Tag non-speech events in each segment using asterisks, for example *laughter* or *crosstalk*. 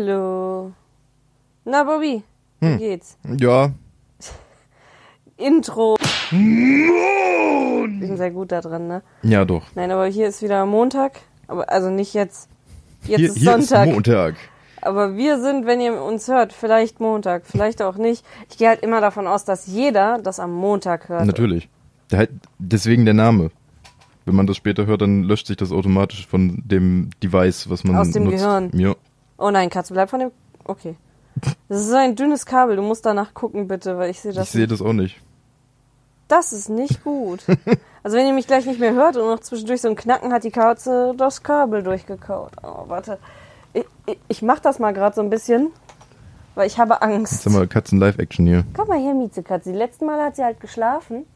Hallo. Na, Bobby, wie Hm. geht's? Ja. *laughs* Intro. Ich bin sehr gut da drin, ne? Ja, doch. Nein, aber hier ist wieder Montag. Aber also nicht jetzt. Jetzt hier ist hier Sonntag. ist Montag. aber wir sind, wenn ihr uns hört, vielleicht Montag, vielleicht auch nicht. Ich gehe halt immer davon aus, dass jeder das am Montag hört. Natürlich. Deswegen der Name. Wenn man das später hört, dann löscht sich das automatisch von dem Device, was man Aus dem nutzt. Gehirn. Ja. Oh nein, Katze, bleib von dem. Okay. Das ist so ein dünnes Kabel. Du musst danach gucken, bitte, weil ich sehe das. ich sehe das auch nicht. Das ist nicht gut. *laughs* Also wenn ihr mich gleich nicht mehr hört und noch zwischendurch so ein Knacken hat die Katze das Kabel durchgekaut. Oh, warte. Ich, ich, ich mach das mal gerade so ein bisschen, weil ich habe Angst. Jetzt haben wir Katzen Live-Action hier. Komm mal her, Miezekatze. Die letzten Mal hat sie halt geschlafen.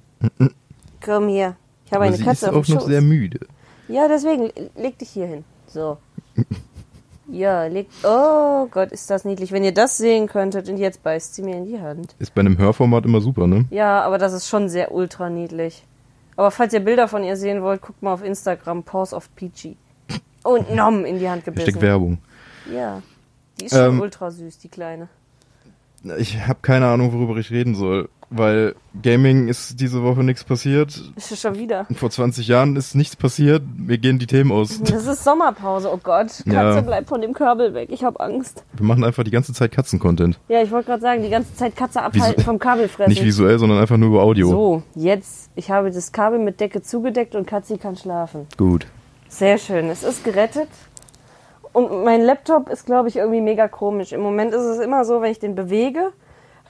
Komm hier. Ich habe Aber eine sie Katze ist auf dem auch noch Schoß. sehr müde. Ja, deswegen leg dich hier hin. So. *laughs* Ja, leg. Oh Gott, ist das niedlich. Wenn ihr das sehen könntet und jetzt beißt sie mir in die Hand. Ist bei einem Hörformat immer super, ne? Ja, aber das ist schon sehr ultra niedlich. Aber falls ihr Bilder von ihr sehen wollt, guckt mal auf Instagram, Pause of Peachy. Und Nom in die Hand gebissen. Steckt Werbung. Ja. Die ist schon Ähm, ultra süß, die Kleine. Ich habe keine Ahnung, worüber ich reden soll, weil Gaming ist diese Woche nichts passiert. Ist sie schon wieder. Vor 20 Jahren ist nichts passiert. Wir gehen die Themen aus. *laughs* Das ist Sommerpause, oh Gott. Katze, Ja. bleib von dem Kabel weg, ich hab Angst. Wir machen einfach die ganze Zeit Katzen-Content. Ja, ich wollte gerade sagen, die ganze Zeit Katze abhalten Visu- vom Kabelfressen. Nicht visuell, sondern einfach nur über Audio. So, jetzt. Ich habe das Kabel mit Decke zugedeckt und Katzi kann schlafen. Gut. Sehr schön. Es ist gerettet. Und mein Laptop ist, glaube ich, irgendwie mega komisch. Im Moment ist es immer so, wenn ich den bewege,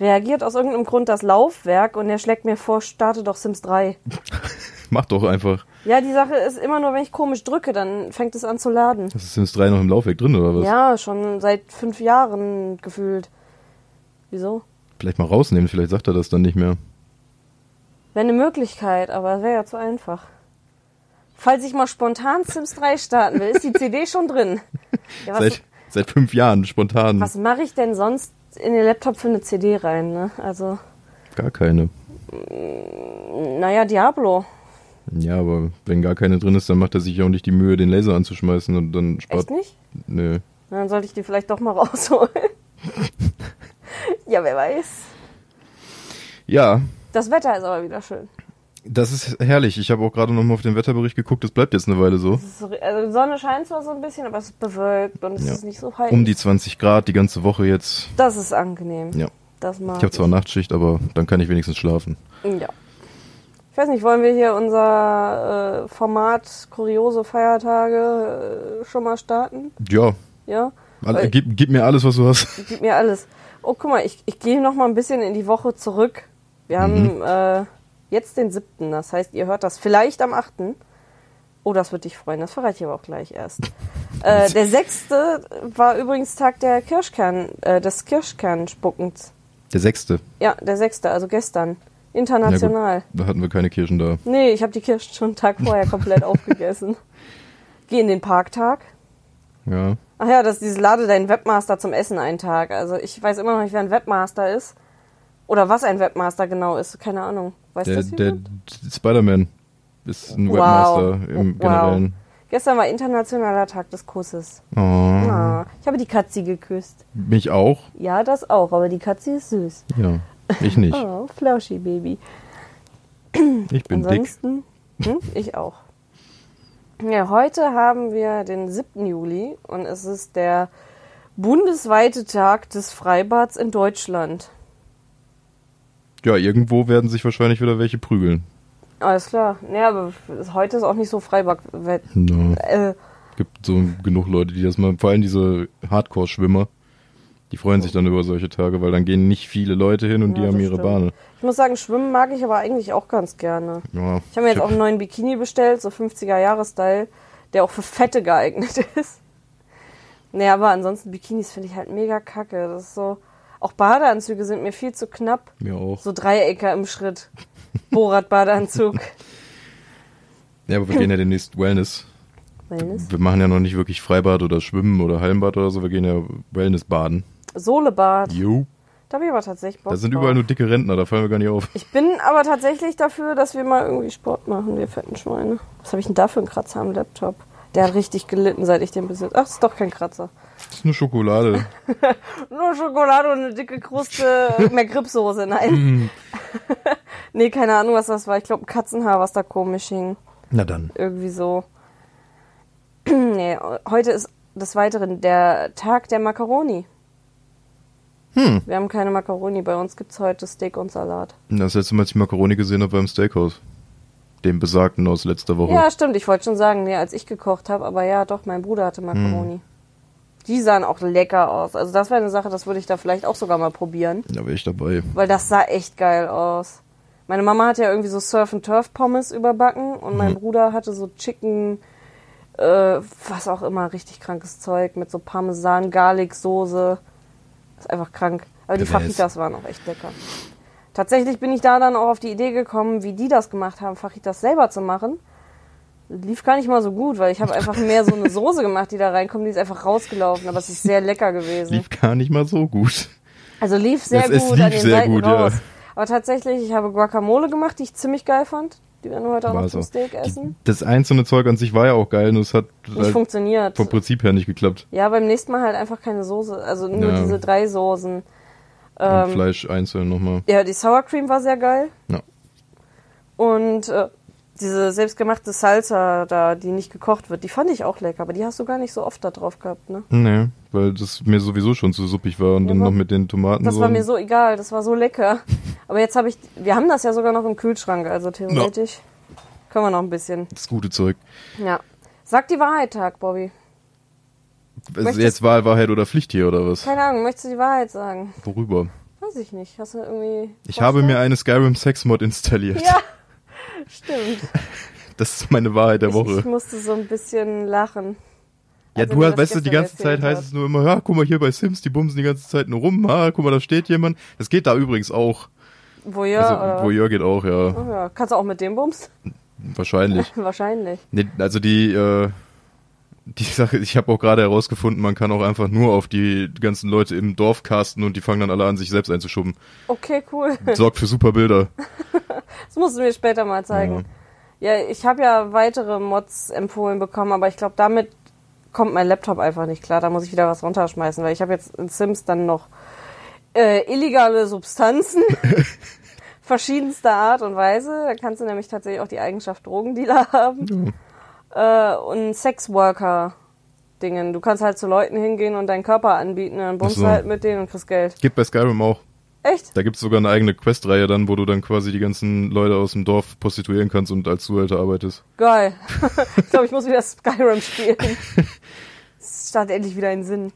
reagiert aus irgendeinem Grund das Laufwerk und der schlägt mir vor, starte doch Sims 3. *laughs* Mach doch einfach. Ja, die Sache ist immer nur, wenn ich komisch drücke, dann fängt es an zu laden. Das ist Sims 3 noch im Laufwerk drin, oder was? Ja, schon seit fünf Jahren gefühlt. Wieso? Vielleicht mal rausnehmen, vielleicht sagt er das dann nicht mehr. Wäre eine Möglichkeit, aber wäre ja zu einfach. Falls ich mal spontan Sims 3 starten will, ist die CD schon drin. *laughs* Ja, Seit, seit fünf Jahren, spontan. was mache ich denn sonst in den Laptop für eine CD rein? Ne? Also, Gar keine. naja, Diablo. Ja, aber wenn gar keine drin ist, dann macht er sich ja auch nicht die Mühe, den Laser anzuschmeißen und dann spart. Echt nicht? Nö. Na, Dann sollte ich die vielleicht doch mal *laughs* rausholen. *laughs* ja, wer weiß. Ja, Das Wetter ist aber wieder schön. Das ist herrlich. Ich habe auch gerade noch mal auf den Wetterbericht geguckt. Das bleibt jetzt eine Weile so. Ist also die Sonne scheint zwar so ein bisschen, aber es ist bewölkt und es Ja. ist nicht so heiß. Um die 20 Grad die ganze Woche jetzt. das ist angenehm. Ja. Das mag Ich habe zwar Nachtschicht, aber dann kann ich wenigstens schlafen. Ja. Ich weiß nicht, wollen wir hier unser äh, Format kuriose Feiertage äh, schon mal starten? Ja, Ja? all, gib, gib mir alles, was du hast. Gib mir alles. Oh, guck mal, ich, ich gehe noch mal ein bisschen in die Woche zurück. Wir haben äh, jetzt den siebten, das heißt, ihr hört das vielleicht am achten. Oh, das wird dich freuen, das verrate ich aber auch gleich erst. äh, der sechste war übrigens Tag der Kirschkern, äh, des Kirschkernspuckens. Der sechste. Ja, der sechste, also gestern. International. Da hatten wir keine Kirschen da. Nee, ich habe die Kirschen schon einen Tag vorher komplett *laughs* aufgegessen. Geh in den Parktag. Ja. Ach ja, das ist dieses Lade deinen Webmaster zum Essen einen Tag. Also ich weiß immer noch nicht, wer ein Webmaster ist. Oder was ein Webmaster genau ist. Keine Ahnung. Weißt du Der, das der? Spider-Man ist ein Wow. Webmaster im Wow. Generellen. Gestern war internationaler Tag des Kusses. Oh. Ah, ich habe die Katzi geküsst. Mich auch? Ja, das auch, aber die Katzi ist süß. Ja. Ich nicht. *laughs* Oh, Flauschi Baby. Ich bin dick. Ansonsten, hm, ich auch. Ja, heute haben wir den 7. Juli und es ist der bundesweite Tag des Freibads in Deutschland. Ja, irgendwo werden sich wahrscheinlich wieder welche prügeln. Alles klar. Ja, aber heute ist auch nicht so Freibad. No. Äh, Gibt so genug Leute, die das mal, vor allem diese Hardcore-Schwimmer, die freuen sich dann über solche Tage, weil dann gehen nicht viele Leute hin und Ja, die haben ihre stimmt. Bahne. ich muss sagen, schwimmen mag ich aber eigentlich auch ganz gerne. Ja, Ich habe mir jetzt auch einen neuen Bikini bestellt, so 50er-Jahre-Style, der auch für Fette geeignet *laughs* ist. Nee, aber ansonsten Bikinis finde ich halt mega kacke. Das ist so. Auch Badeanzüge sind mir viel zu knapp. mir auch. So Dreiecke im Schritt. Borat-Badeanzug. *laughs* Ja, aber wir gehen ja demnächst Wellness. Wellness. Wir machen ja noch nicht wirklich Freibad oder Schwimmen oder Hallenbad oder so, wir gehen ja Wellness baden. Sohlebad. Jo. Da habe ich aber tatsächlich Bock Da sind drauf. überall nur dicke Rentner, da fallen wir gar nicht auf. Ich bin aber tatsächlich dafür, dass wir mal irgendwie Sport machen, wir fetten Schweine. Was habe ich denn da für einen Kratzer am Laptop? Der hat richtig gelitten, seit ich den besitze. Ach, ist doch kein Kratzer. Das ist nur Schokolade. *laughs* Nur Schokolade und eine dicke Kruste mehr Gripsoße, nein. *laughs* nee, keine Ahnung, was das war. Ich glaube, ein Katzenhaar, was da komisch hing. Na dann. Irgendwie so. *clears throat* nee, heute ist des Weiteren der Tag der Macaroni. Hm. Wir haben keine Macaroni. Bei uns gibt's heute Steak und Salat. Das letzte Mal, als ich Macaroni gesehen habe, beim Steakhouse. Dem besagten aus letzter Woche. Ja, stimmt. Ich wollte schon sagen, nee, als ich gekocht habe. Aber ja, doch, mein Bruder hatte Macaroni. Die sahen auch lecker aus. Also das wäre eine Sache, das würde ich da vielleicht auch sogar mal probieren. Da wäre ich dabei. Weil das sah echt geil aus. Meine Mama hat ja irgendwie so Surf and Turf Pommes überbacken und mein Bruder hatte so Chicken, äh, was auch immer, richtig krankes Zeug mit so Parmesan, Garlic Soße. ist einfach krank. Aber die. Fajitas waren auch echt lecker. Tatsächlich bin ich da dann auch auf die Idee gekommen, wie die das gemacht haben, Fajitas selber zu machen. Lief gar nicht mal so gut, weil ich habe *laughs* einfach mehr so eine Soße gemacht, die da reinkommt, die ist einfach rausgelaufen, aber es ist sehr lecker gewesen. Lief gar nicht mal so gut. Also lief sehr es gut lief an den sehr Seiten gut, ja. raus. Aber tatsächlich, ich habe Guacamole gemacht, die ich ziemlich geil fand. Die werden wir heute auch War noch auch. Steak Die, essen. das einzelne Zeug an sich war ja auch geil, nur es hat Nicht halt funktioniert. vom Prinzip her nicht geklappt. Ja, beim nächsten Mal halt einfach keine Soße. Also nur Ja. diese drei Soßen. Ähm, Fleisch einzeln nochmal. ja, die Sour Cream war sehr geil. Ja. Und äh, diese selbstgemachte Salsa da, die nicht gekocht wird, die fand ich auch lecker. Aber die hast du gar nicht so oft da drauf gehabt, ne? Nee, weil das mir sowieso schon zu suppig war und Ja, dann noch mit den Tomaten Das so. war mir so egal, das war so lecker. *laughs* Aber jetzt habe ich, wir haben das ja sogar noch im Kühlschrank, also theoretisch können wir noch ein bisschen. das gute Zeug. Ja. Sag die Wahrheit, Tag, Bobby. Also Möchtest- jetzt Wahl, Wahrheit oder Pflicht hier oder was? Keine Ahnung, möchtest du die Wahrheit sagen? Worüber? Weiß ich nicht. Hast du irgendwie. Ich habe mir eine Skyrim Sex Mod installiert. Ja, *laughs* stimmt. *laughs* Das ist meine Wahrheit der Ich, Woche. ich musste so ein bisschen lachen. ja, als er du hast, das weißt du, die ganze Zeit heißt es nur immer, ja, guck mal hier bei Sims, die bumsen die ganze Zeit nur rum, ah, guck mal, da steht jemand. Das geht da übrigens auch. Voyeur, also? Voyeur geht auch, ja. Oh, ja. Kannst du auch mit dem Bums? Wahrscheinlich. *laughs* Wahrscheinlich. Nee, also die, äh, die Sache, ich habe auch gerade herausgefunden, man kann auch einfach nur auf die ganzen Leute im Dorf casten und die fangen dann alle an, sich selbst einzuschubben. Okay, cool. *laughs* Sorgt für super Bilder. *laughs* Das musst du mir später mal zeigen. Ja, ich habe ja weitere Mods empfohlen bekommen, aber ich glaube, damit kommt mein Laptop einfach nicht klar. Da muss ich wieder was runterschmeißen, weil ich habe jetzt in Sims dann noch äh, illegale Substanzen *laughs* verschiedenster Art und Weise. Da kannst du nämlich tatsächlich auch die Eigenschaft Drogendealer haben. Äh, und Sexworker-Dingen. Du kannst halt zu Leuten hingehen und deinen Körper anbieten, und dann bummst so. du halt mit denen und kriegst Geld. Gibt bei Skyrim auch. Echt? Da gibt's sogar eine eigene Questreihe dann, wo du dann quasi die ganzen Leute aus dem Dorf prostituieren kannst und als Zuhälter arbeitest. Geil. *laughs* ich glaube, ich muss wieder Skyrim spielen. Es startet endlich wieder in Sinn.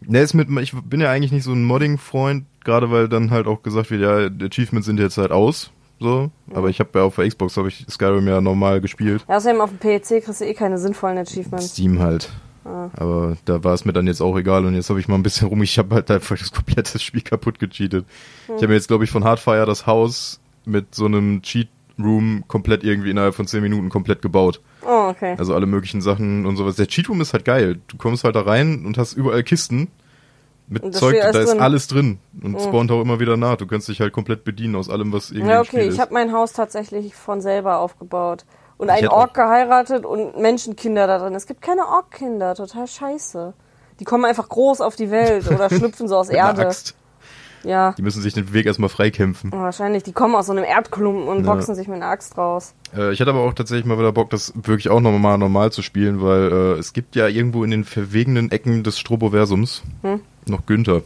Ne, ist mit, ich bin ja eigentlich nicht so ein Modding-Freund, gerade weil dann halt auch gesagt wird, ja, die Achievements sind jetzt halt aus, so. Aber ich habe ja auf der Xbox habe ich Skyrim ja normal gespielt. Ja, außerdem auf dem PEC kriegst du eh keine sinnvollen Achievements. Steam halt. Ah. Aber da war es mir dann jetzt auch egal und jetzt habe ich mal ein bisschen rum. Ich habe halt einfach das komplette Spiel kaputt gecheatet. Hm. Ich habe mir jetzt, glaube ich, von Hardfire das Haus mit so einem Cheat Room komplett irgendwie innerhalb von 10 Minuten komplett gebaut. Oh, okay. Also alle möglichen Sachen und sowas. Der Cheat Room ist halt geil. Du kommst halt da rein und hast überall Kisten mit Zeug, da ist drin. alles drin und Oh. spawnt auch immer wieder nach. Du kannst dich halt komplett bedienen aus allem, was irgendwie Ja, okay. Ich habe mein Haus tatsächlich von selber aufgebaut. Und Ich einen Ork geheiratet und Menschenkinder da drin. Es gibt keine Ork-Kinder. Total scheiße. Die kommen einfach groß auf die Welt oder *laughs* schlüpfen so aus Erde. Axt. Ja, Die müssen sich den Weg erstmal freikämpfen. wahrscheinlich. Die kommen aus so einem Erdklumpen und Ja. boxen sich mit einer Axt raus. Äh, ich hatte aber auch tatsächlich mal wieder Bock, das wirklich auch nochmal normal zu spielen, weil äh, es gibt ja irgendwo in den verwegenen Ecken des Stroboversums Hm? noch Günther.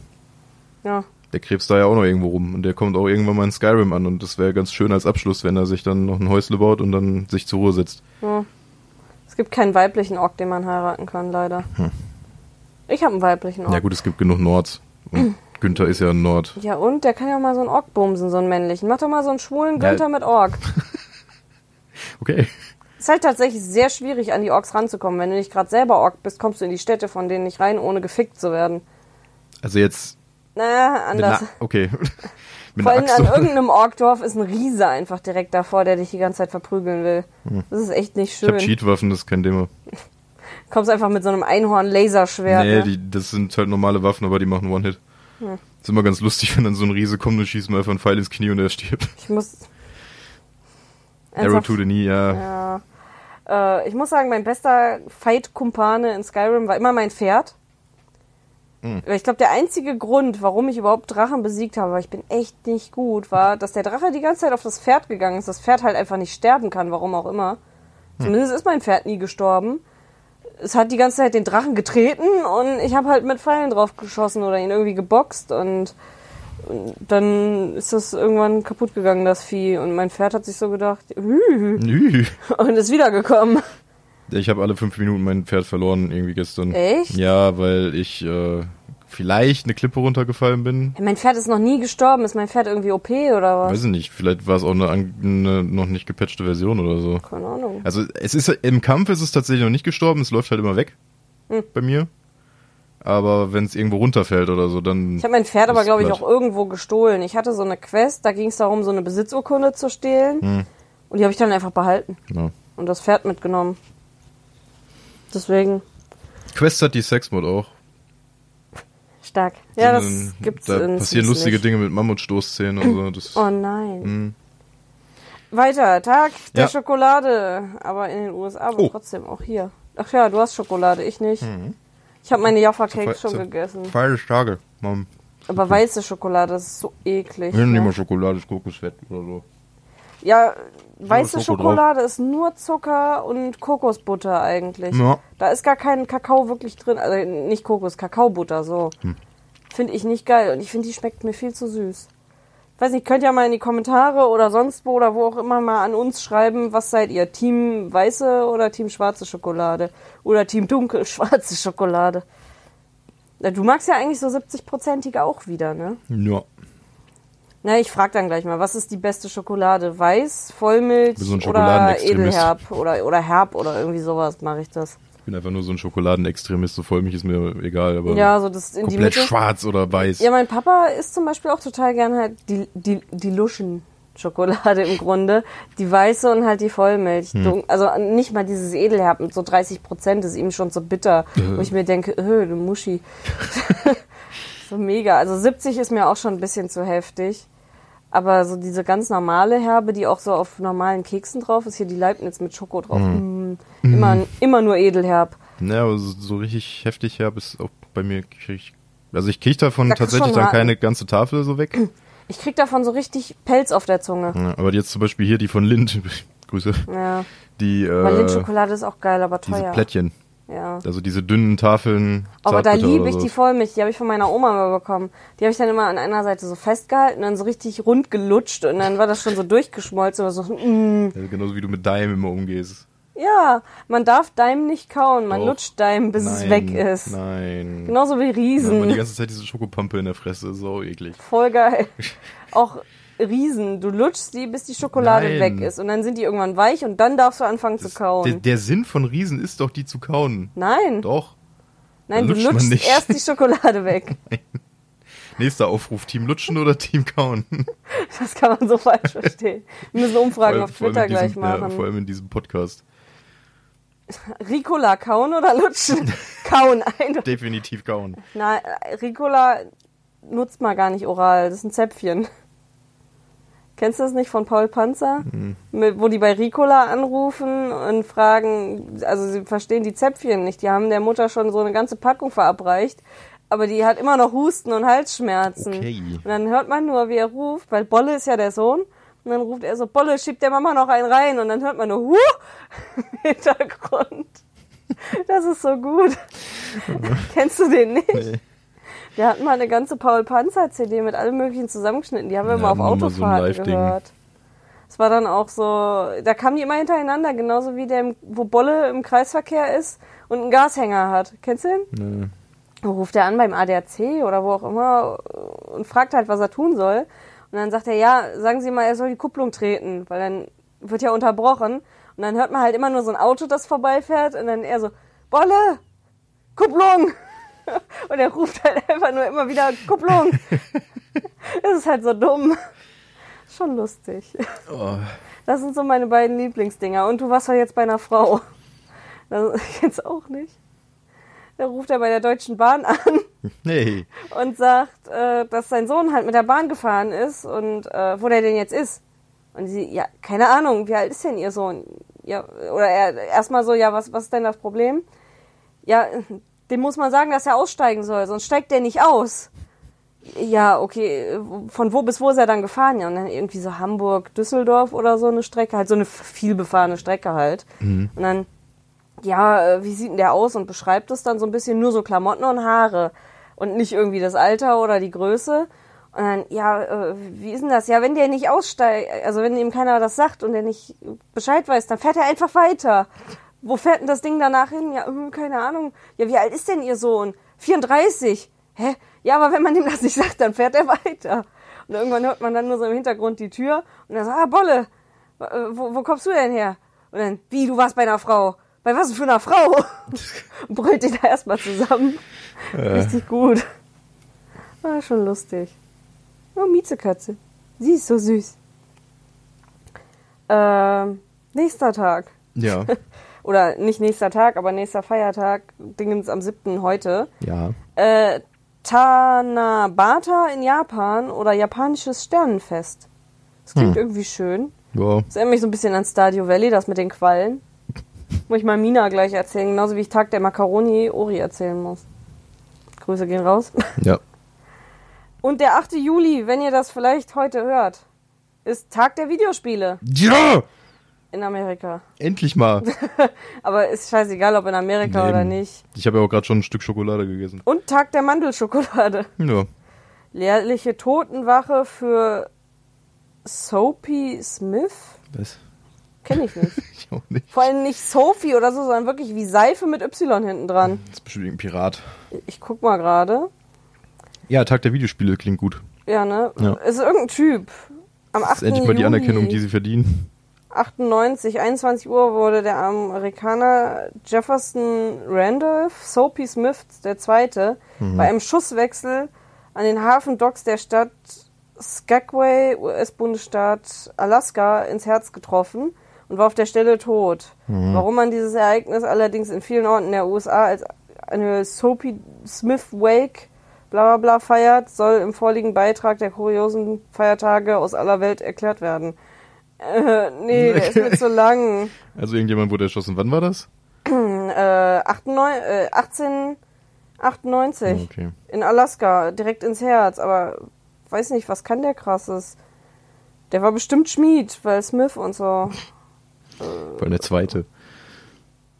Ja. Der krebst da ja auch noch irgendwo rum und der kommt auch irgendwann mal in Skyrim an und das wäre ganz schön als Abschluss, wenn er sich dann noch ein Häusle baut und dann sich zur Ruhe setzt. Ja. Es gibt keinen weiblichen Ork, den man heiraten kann, leider. Ich habe einen weiblichen Ork. Hm. Ja gut, es gibt genug Nords und *clears throat* Günther ist ja ein Nord. Ja, und der kann ja mal so einen Ork bumsen, so einen männlichen. Mach doch mal so einen schwulen Ja. Günther mit Ork. *laughs* Okay. Ist halt tatsächlich sehr schwierig, an die Orks ranzukommen. Wenn du nicht gerade selber Ork bist, kommst du in die Städte von denen nicht rein, ohne gefickt zu werden. Also jetzt Naja, anders. *laughs* einer, okay. Vor allem an irgendeinem Orkdorf ist ein Riese einfach direkt davor, der dich die ganze Zeit verprügeln will. Das ist echt nicht Hm. Ich schön. Cheatwaffen, das ist kein Thema. *laughs* Kommst einfach mit so einem Einhorn-Laserschwert. nee, ne? die, das sind halt normale Waffen, aber die machen One-Hit. Ist immer ganz lustig, wenn dann so ein Riese kommt und schießt mir einfach einen Pfeil ins Knie und er stirbt. Ich muss. Arrow to the knee, ja. Ja. Äh, ich muss sagen, mein bester Fight-Kumpane in Skyrim war immer mein Pferd. Hm. Ich glaube, der einzige Grund, warum ich überhaupt Drachen besiegt habe, weil ich bin echt nicht gut, war, dass der Drache die ganze Zeit auf das Pferd gegangen ist. Das Pferd halt einfach nicht sterben kann, warum auch immer. Zumindest ist mein Pferd nie gestorben. Es hat die ganze Zeit den Drachen getreten und ich habe halt mit Pfeilen drauf geschossen oder ihn irgendwie geboxt und und dann ist das irgendwann kaputt gegangen, das Vieh. Und mein Pferd hat sich so gedacht, "Hü", Nü. und ist wiedergekommen. Ich habe alle fünf Minuten mein Pferd verloren irgendwie gestern. Echt? Ja, weil ich äh, vielleicht eine Klippe runtergefallen bin. Mein Pferd ist noch nie gestorben. Ist mein Pferd irgendwie OP oder was? Weiß ich nicht, vielleicht war es auch eine, eine noch nicht gepatchte Version oder so. Keine Ahnung. Also es ist im Kampf ist es tatsächlich noch nicht gestorben, es läuft halt immer weg Hm. bei mir. Aber wenn es irgendwo runterfällt oder so, dann Ich habe mein Pferd aber, glaube ich, auch irgendwo gestohlen. Ich hatte so eine Quest, da ging es darum, so eine Besitzurkunde zu stehlen. Hm. Und die habe ich dann einfach behalten ja. und das Pferd mitgenommen. Deswegen Quest hat die Sexmod auch. Stark. Ja, das Dann- gibt's Da passieren lustige nicht. Dinge mit Mammutstoßzähnen und so. *clears throat* Das, Oh nein. Hm. Weiter, Tag der Ja. Schokolade. Aber in den USA, aber Oh. trotzdem auch hier. Ach ja, du hast Schokolade, ich nicht. Mhm. Ich habe meine Jaffa Cakes schon gegessen. Feier des Tage, Mom. Aber weiße Schokolade, das ist so eklig. Wir nehmen Ne? mal Schokolade, ist Kokosfett oder so. Ja, weiße Schoko Schokolade ist nur Zucker und Kokosbutter eigentlich. Ja. Da ist gar kein Kakao wirklich drin. Also nicht Kokos, Kakaobutter, so. Hm. Finde ich nicht geil. Und ich finde, die schmeckt mir viel zu süß. Ich weiß nicht, könnt ihr mal in die Kommentare oder sonst wo oder wo auch immer mal an uns schreiben, was seid ihr? Team weiße oder Team schwarze Schokolade? Oder Team dunkel *laughs* schwarze Schokolade? Du magst ja eigentlich so 70-prozentige auch wieder, ne? Ja. Na, ich frag dann gleich mal, was ist die beste Schokolade? Weiß, Vollmilch so oder. Edelherb oder, oder Herb oder irgendwie sowas mache ich das. Ich bin einfach nur so ein Schokoladenextremist, so voll mich ist mir egal, aber Ja, so das in die komplett Mitte. schwarz oder weiß. Ja, mein Papa isst zum Beispiel auch total gern halt die, die, die Luschen-Schokolade im Grunde. Die weiße und halt die Vollmilch. Hm. Also nicht mal dieses Edelherb mit so 30 Prozent ist ihm schon so bitter. Wo ich mir denke, öh, du Muschi. *laughs* *laughs* so mega. Also 70 ist mir auch schon ein bisschen zu heftig. Aber so diese ganz normale Herbe, die auch so auf normalen Keksen drauf ist, hier die Leibniz mit Schoko drauf. Mm, immer, immer nur Edelherb. Ja, aber so, richtig heftig herb ist auch bei mir ich, also ich krieg davon Da tatsächlich dann keine ganze Tafel so weg. *clears throat* Ich krieg davon so richtig Pelz auf der Zunge. Ja, aber jetzt zum Beispiel hier die von Lind, *laughs* Grüße, Ja. die, Aber äh, Lindschokolade ist auch geil, aber diese teuer. Plättchen, Ja. also diese dünnen Tafeln. Aber da liebe ich so. die Vollmilch. Die habe ich von meiner Oma mal bekommen. Die habe ich dann immer an einer Seite so festgehalten, dann so richtig rund gelutscht und dann war das schon so durchgeschmolzen. Oder so, mm. Ja, genauso wie du mit Daim immer umgehst. Ja, man darf Daim nicht kauen. Man Doch. lutscht Daim, bis es Nein, weg ist. Nein. Genauso wie Dann hat man die Riesen. ganze Zeit diese Schokopampe in der Fresse, so eklig. Voll geil. *laughs* Auch Riesen. Du lutschst die, bis die Schokolade Nein. weg ist. Und dann sind die irgendwann weich und dann darfst du anfangen zu kauen. Der, der Sinn von Riesen ist doch, die zu kauen. Nein, Doch. nein, du lutscht lutschst erst die *laughs* Schokolade weg. Nächster Aufruf, Team Lutschen oder Team Kauen? *laughs* Das kann man so falsch *laughs* verstehen. Wir müssen Umfragen auf allem Twitter in diesem, gleich machen. Ja, vor allem in diesem Podcast. Ricola kauen oder lutschen? kauen, eindeutig. Definitiv kauen. Nein, Ricola nutzt man gar nicht oral. Das ist ein Zäpfchen. Kennst du das nicht von Paul Panzer? Mit, wo die bei Ricola anrufen und fragen, also sie verstehen die Zäpfchen nicht. Die haben der Mutter schon so eine ganze Packung verabreicht, aber die hat immer noch Husten und Halsschmerzen. Okay. Und dann hört man nur, wie er ruft, weil Bolle ist ja der Sohn. Und dann ruft er so, Bolle, schiebt der Mama noch einen rein. Und dann hört man nur, huh, *laughs* im Hintergrund. Das ist so gut. *laughs* Kennst du den nicht? Nee. Wir hatten mal eine ganze Paul Panzer CD mit allem möglichen zusammengeschnitten. Die haben wir Ja, auf mal so ein Autofahrten Live-Ding. gehört. Es war dann auch so, da kamen die immer hintereinander, genauso wie der, wo Bolle im Kreisverkehr ist und einen Gashänger hat. Kennst du den? Nee. Dann ruft er an beim ADAC oder wo auch immer und fragt halt, was er tun soll. Und dann sagt er, ja, sagen Sie mal, er soll die Kupplung treten, weil dann wird ja unterbrochen. Und dann hört man halt immer nur so ein Auto, das vorbeifährt und dann er so, Bolle, Kupplung! *laughs* Und er ruft halt einfach nur immer wieder Kupplung. *laughs* Das ist halt so dumm. Schon lustig. Oh. Das sind so meine beiden Lieblingsdinger. Und du warst ja jetzt bei einer Frau. Das *laughs* jetzt auch nicht. Da ruft er bei der Deutschen Bahn an Nee. und sagt, äh, dass sein Sohn halt mit der Bahn gefahren ist und äh, wo der denn jetzt ist. Und sie, ja, keine Ahnung, wie alt ist denn ihr Sohn? ja, oder er erstmal so, ja, was, was ist denn das Problem? Ja, dem muss man sagen, dass er aussteigen soll, sonst steigt der nicht aus. Ja, okay, von wo bis wo ist er dann gefahren? Ja, und dann irgendwie so Hamburg, Düsseldorf oder so eine Strecke, halt so eine vielbefahrene Strecke halt. Und dann, ja, äh, wie sieht denn der aus? Und beschreibt es dann so ein bisschen nur so Klamotten und Haare und nicht irgendwie das Alter oder die Größe. Und dann, ja, äh, wie ist denn das? Ja, wenn der nicht aussteigt, also wenn ihm keiner das sagt und der nicht Bescheid weiß, dann fährt er einfach weiter. Wo fährt denn das Ding danach hin? Ja, hm, keine Ahnung. Ja, wie alt ist denn Ihr Sohn? 34. Hä? Ja, aber wenn man ihm das nicht sagt, dann fährt er weiter. Und irgendwann hört man dann nur so im Hintergrund die Tür und dann sagt, ah, Bolle, wo, wo kommst du denn her? Und dann, wie, du warst bei einer Frau? Bei was für einer Frau? *laughs* Und brüllt die da erstmal zusammen. Richtig gut. War schon lustig. Oh, Miezekatze. Sie ist so süß. Ähm, nächster Tag. Ja. *laughs* Oder nicht nächster Tag, aber nächster Feiertag. Dingens am 7. heute. Ja. Äh, Tanabata in Japan oder japanisches Sternenfest. Das klingt Hm. irgendwie schön. Ja. Das erinnert mich so ein bisschen an Stadio Valley, das mit den Quallen. *laughs* Muss ich mal Mina gleich erzählen, genauso wie ich Tag der Macaroni Ori erzählen muss. Grüße gehen raus. *laughs* Ja. Und der 8. Juli, wenn ihr das vielleicht heute hört, ist Tag der Videospiele Ja! In Amerika. Endlich mal. *laughs* Aber ist scheißegal, ob in Amerika Nee. oder nicht. Ich habe ja auch gerade schon ein Stück Schokolade gegessen. Und Tag der Mandelschokolade. Ja. Jährliche Totenwache für Soapy Smith? Was? Kenne ich nicht. *laughs* Ich auch nicht. Vor allem nicht Sophie oder so, sondern wirklich wie Seife mit Y hinten dran. Das ist bestimmt ein Pirat. Ich guck mal gerade. Ja, Tag der Videospiele klingt gut. Ja, ne? Ja. Es ist irgendein Typ. Am 8. Das ist endlich mal die Anerkennung, die sie verdienen. 98, 21 Uhr wurde der Amerikaner Jefferson Randolph Soapy Smith der Zweite Mhm. bei einem Schusswechsel an den Hafendocks der Stadt Skagway, US-Bundesstaat Alaska, ins Herz getroffen und war auf der Stelle tot. Mhm. Warum man dieses Ereignis allerdings in vielen Orten der USA als eine Soapy Smith Wake bla bla bla feiert, soll im vorliegenden Beitrag der kuriosen Feiertage aus aller Welt erklärt werden. Äh, nee, der ist mir *laughs* zu lang. Also irgendjemand wurde erschossen. Wann war das? Äh, 98, äh, 1898 Okay. in Alaska, direkt ins Herz, aber weiß nicht, was kann der krasses? Der war bestimmt Schmied, weil Smith und so. *laughs* Vor allem der zweite.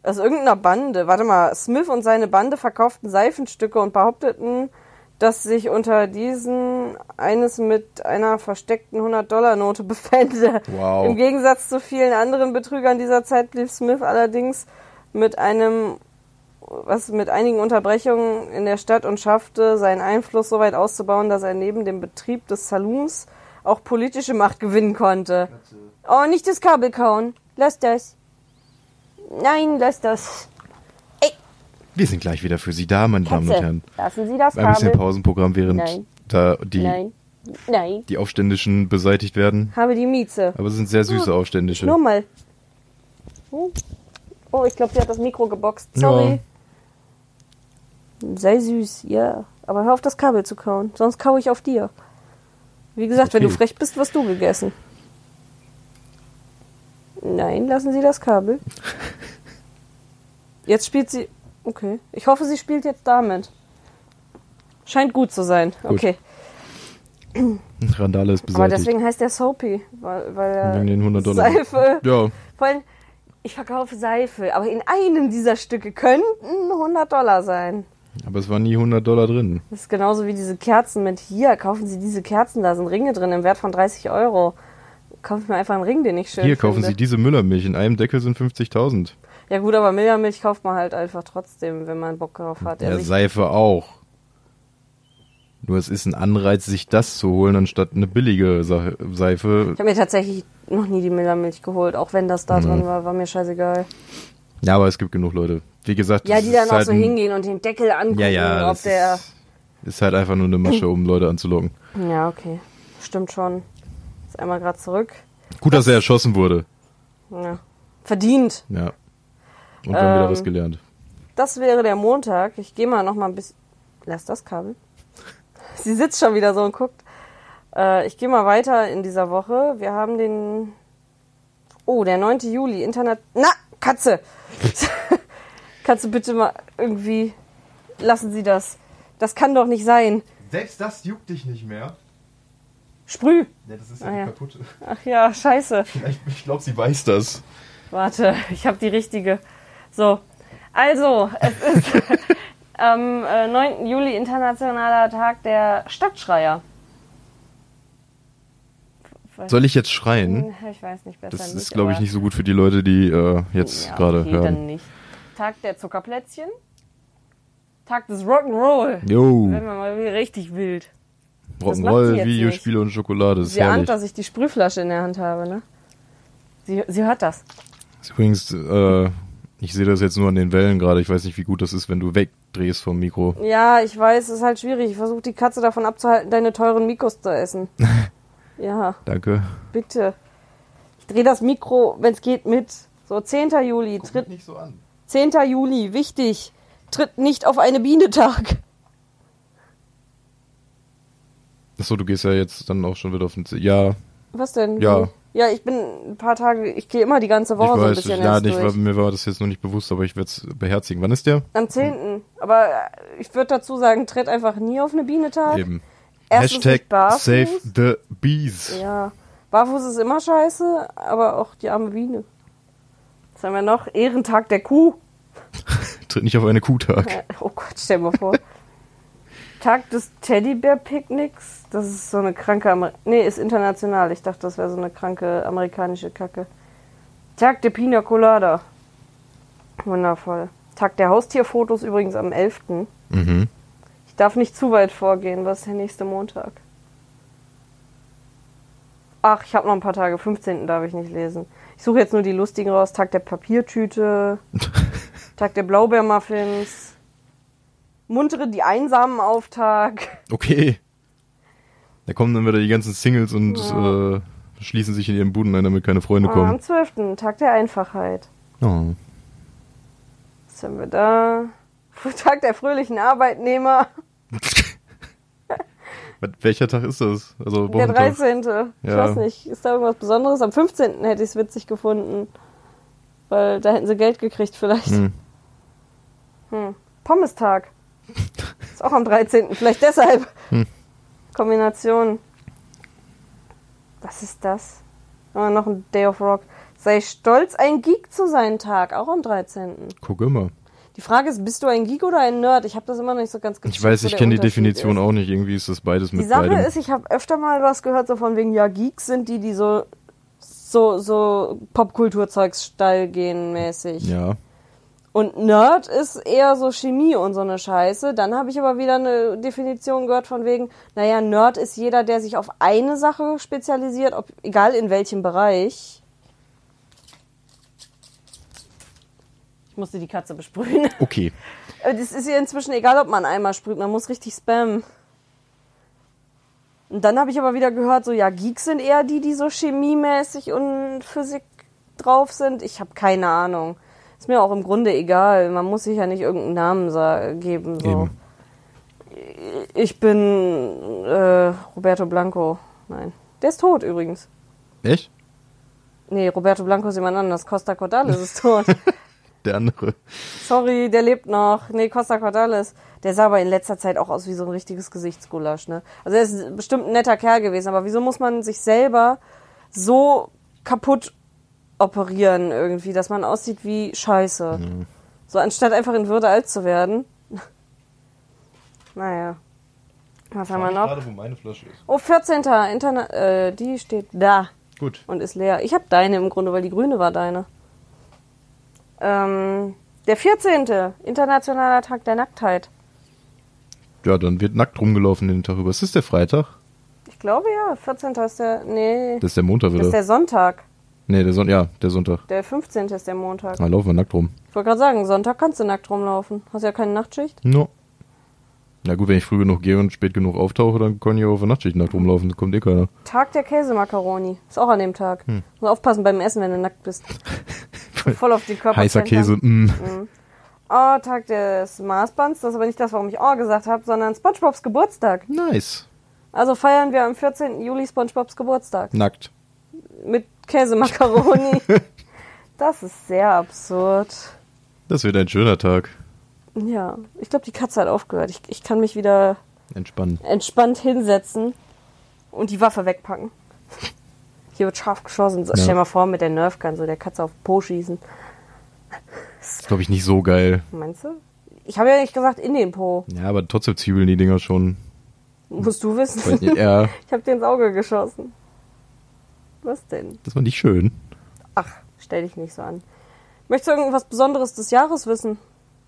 Aus irgendeiner Bande. Warte mal, Smith und seine Bande verkauften Seifenstücke und behaupteten, dass sich unter diesen eines mit einer versteckten 100-Dollar-Note befände. Wow. Im Gegensatz zu vielen anderen Betrügern dieser Zeit blieb Smith allerdings mit einem was mit einigen Unterbrechungen in der Stadt und schaffte, seinen Einfluss so weit auszubauen, dass er neben dem Betrieb des Saloons auch politische Macht gewinnen konnte. Oh, nicht das Kabel kauen. Lass das. Nein, lass das. Wir sind gleich wieder für Sie da, meine Damen und Katze, Herren. lassen Sie das Ein bisschen Kabel. Pausenprogramm, während Nein. da die, Nein, nein. die Aufständischen beseitigt werden. Habe die Mieze. Aber es sind sehr süße Aufständische. Nur mal. Oh, oh ich glaube, sie hat das Mikro geboxt. Sorry. Sei süß, ja. Aber hör auf, das Kabel zu kauen. Sonst kau ich auf dir. Wie gesagt, wenn du Okay. frech bist, wirst du gegessen. Nein, lassen Sie das Kabel. *laughs* Jetzt spielt sie. Okay. Ich hoffe, sie spielt jetzt damit. Scheint gut zu sein. Gut. Okay. Randale ist Aber beseitigt. deswegen heißt der Soapy. Weil, weil er Wegen den 100 Dollar. Seife. Ja, Vor allem, ich verkaufe Seife, aber in einem dieser Stücke könnten 100 Dollar sein. aber es waren nie 100 Dollar drin. Das ist genauso wie diese Kerzen mit hier. Kaufen Sie diese Kerzen, da sind Ringe drin im Wert von 30 Euro. Kaufen Sie mir einfach einen Ring, den ich schön Hier kaufen finde. Sie diese Müllermilch. In einem Deckel sind 50.000. Ja gut, aber Milchmilch kauft man halt einfach trotzdem, wenn man Bock drauf hat. Ja, Seife auch. Nur es ist ein Anreiz, sich das zu holen, anstatt eine billige Seife. ich habe mir tatsächlich noch nie die Milchmilch geholt, auch wenn das da Mhm. drin war, war mir scheißegal. Ja, aber es gibt genug Leute. Wie gesagt, Ja, das die ist dann auch halt so hingehen und den Deckel angucken, Ja, ja, ob das der... ist, ist halt einfach nur eine Masche, um Leute anzulocken. Ja, okay. Stimmt schon. Jetzt einmal gerade zurück. Gut, dass er erschossen wurde. Ja. Verdient. Ja. Und wir haben wieder Ähm, was gelernt. Das wäre der Montag. Ich gehe mal noch mal ein bisschen. Lass das Kabel. *laughs* Sie sitzt schon wieder so und guckt. Äh, ich gehe mal weiter in dieser Woche. Wir haben den Oh, der 9. Juli, Internet. Na, Katze! *laughs* Kannst du bitte mal irgendwie. Lassen Sie das. Das kann doch nicht sein. Selbst das juckt dich nicht mehr. Sprüh! Ja, das ist ja Ah, ja. kaputte. Ach ja, scheiße. *laughs* Ich, ich glaube, sie weiß das. Warte, ich habe die richtige. So, also, es ist *laughs* am äh, 9. Juli Internationaler Tag der Stadtschreier. Soll ich jetzt schreien? Hm, Ich weiß nicht besser. Das nicht, ist, glaube ich, nicht so gut für die Leute, die äh, jetzt Ja, gerade okay, hören. dann nicht. Tag der Zuckerplätzchen. Tag des Rock'n'Roll. Jo, Wenn man mal richtig wild. Rock'n'Roll, Videospiele und Schokolade, ist Sie ahnt, herrlich. dass ich die Sprühflasche in der Hand habe, ne? Sie, sie hört das. Ist Übrigens, äh, ich sehe das jetzt nur an den Wellen gerade. Ich weiß nicht, wie gut das ist, wenn du wegdrehst vom Mikro. Ja, ich weiß, es ist halt schwierig. Ich versuche die Katze davon abzuhalten, deine teuren Mikros zu essen. *laughs* ja, Danke. bitte. Ich drehe das Mikro, wenn es geht, mit. So, 10. Juli, tritt, nicht so an. 10. Juli, wichtig. Tritt nicht auf eine Biene Tag. Achso, du gehst ja jetzt dann auch schon wieder auf den... Z ja, Was denn? Ja. Ja, ich bin ein paar Tage, ich gehe immer die ganze ich Woche so ein weiß. bisschen Ich, ja, durch. war, mir war das jetzt noch nicht bewusst, aber ich werde es beherzigen. Wann ist der? Am 10. Aber äh, ich würde dazu sagen, tritt einfach nie auf eine Biene Tag. Eben. Erstens Hashtag. Save the Bees. Ja, barfuß ist immer scheiße, aber auch die arme Biene. Was haben wir noch? Ehrentag der Kuh. *laughs* Tritt nicht auf eine Kuhtag. Äh, Oh Gott, stell mal vor. *laughs* Tag des Teddybär-Picknicks. Das ist so eine kranke Amer Nee, ist international. Ich dachte, das wäre so eine kranke amerikanische Kacke. Tag der Pina Colada. Wundervoll. Tag der Haustierfotos übrigens am 11. Mhm. Ich darf nicht zu weit vorgehen. Was ist der nächste Montag? Ach, ich habe noch ein paar Tage. 15. darf ich nicht lesen. Ich suche jetzt nur die lustigen raus. Tag der Papiertüte. *laughs* Tag der Blaubeermuffins. Muntere die Einsamen Auftag. Okay. Da kommen dann wieder die ganzen Singles und äh, schließen sich in ihren Buden ein, damit keine Freunde Ah, kommen. am 12. Tag der Einfachheit. Oh. Was haben wir da? *laughs* Tag der fröhlichen Arbeitnehmer. *laughs* Welcher Tag ist das? Also Der Wochentag? 13. Ich Ja. weiß nicht. Ist da irgendwas Besonderes? Am 15. hätte ich es witzig gefunden. Weil da hätten sie Geld gekriegt vielleicht. Hm. Hm. Pommestag. Ist auch am 13. Vielleicht deshalb. Hm. Kombination. Was ist das? Oh, noch ein Day of Rock. Sei stolz, ein Geek zu sein Tag. Auch am 13. Guck immer. Die Frage ist, bist du ein Geek oder ein Nerd? Ich habe das immer noch nicht so ganz Ich gecheckt, weiß, wo ich kenne die Definition ist. auch nicht. Irgendwie ist das beides Die mit Sache beidem. ist, ich habe öfter mal was gehört, so von wegen, ja, Geeks sind die, die so, so, so Popkulturzeugs steil gehen mäßig. ja. Und Nerd ist eher so Chemie und so eine Scheiße. Dann habe ich aber wieder eine Definition gehört von wegen, naja, Nerd ist jeder, der sich auf eine Sache spezialisiert, ob, egal in welchem Bereich. Ich musste die Katze besprühen. Okay. Aber Das ist ja inzwischen egal, ob man einmal sprüht, man muss richtig spammen. Und dann habe ich aber wieder gehört, so ja, Geeks sind eher die, die so chemiemäßig und Physik drauf sind. Ich habe keine Ahnung. Ist mir auch im Grunde egal. Man muss sich ja nicht irgendeinen Namen geben. So. Eben. Ich bin äh, Roberto Blanco. Nein. Der ist tot übrigens. Echt? Nee, Roberto Blanco ist jemand anders. Costa Cordalis ist tot. *laughs* Der andere. Sorry, der lebt noch. Nee, Costa Cordalis. Der sah aber in letzter Zeit auch aus wie so ein richtiges Gesichtsgulasch, ne? Also er ist bestimmt ein netter Kerl gewesen, aber wieso muss man sich selber so kaputt operieren irgendwie, dass man aussieht wie Scheiße? So anstatt einfach in Würde alt zu werden. *laughs* naja. Was haben wir noch? Gerade, wo meine Flasche ist. Oh, 14. Internet, äh, die steht da Gut. und ist leer. Ich habe deine im Grunde, weil die grüne war deine. Ähm, der 14. Internationaler Tag der Nacktheit. Ja, dann wird nackt rumgelaufen den Tag über. Ist das der Freitag? Ich glaube ja, 14. ist der. Nee, Das ist der Montag das wieder. ist der Sonntag. Nee, der Son ja, der Sonntag. Der 15. ist der Montag. Da laufen wir nackt rum. Ich wollte gerade sagen, Sonntag kannst du nackt rumlaufen. Hast ja keine Nachtschicht. No. Na gut, wenn ich früh genug gehe und spät genug auftauche, dann kann ich auch auf der Nachtschicht nackt rumlaufen. Da kommt eh keiner. Tag der Käsemakaroni. Ist auch an dem Tag. Hm. Muss aufpassen beim Essen, wenn du nackt bist. *laughs* Voll auf die Körper. Heißer Käse, mm. Oh, Tag des Maßbands. Das ist aber nicht das, warum ich Oh gesagt habe, sondern SpongeBobs Geburtstag. Nice. Also feiern wir am 14. Juli SpongeBobs Geburtstag. Nackt. Mit Käsemakaroni. das ist sehr absurd. Das wird ein schöner Tag. Ja, ich glaube, die Katze hat aufgehört. Ich, ich kann mich wieder Entspannen. entspannt hinsetzen und die Waffe wegpacken. Hier wird scharf geschossen. So, Stell dir mal vor, mit der Nerfgun so der Katze auf den Po schießen. Das ist, glaube ich, nicht so geil. Meinst du? Ich habe ja nicht gesagt in den Po. Ja, aber trotzdem zwiebeln die Dinger schon. Musst du wissen. Ja, *laughs* Ich habe dir ins Auge geschossen. Was denn? das war nicht schön. Ach, stell dich nicht so an. Möchtest du irgendwas Besonderes des Jahres wissen?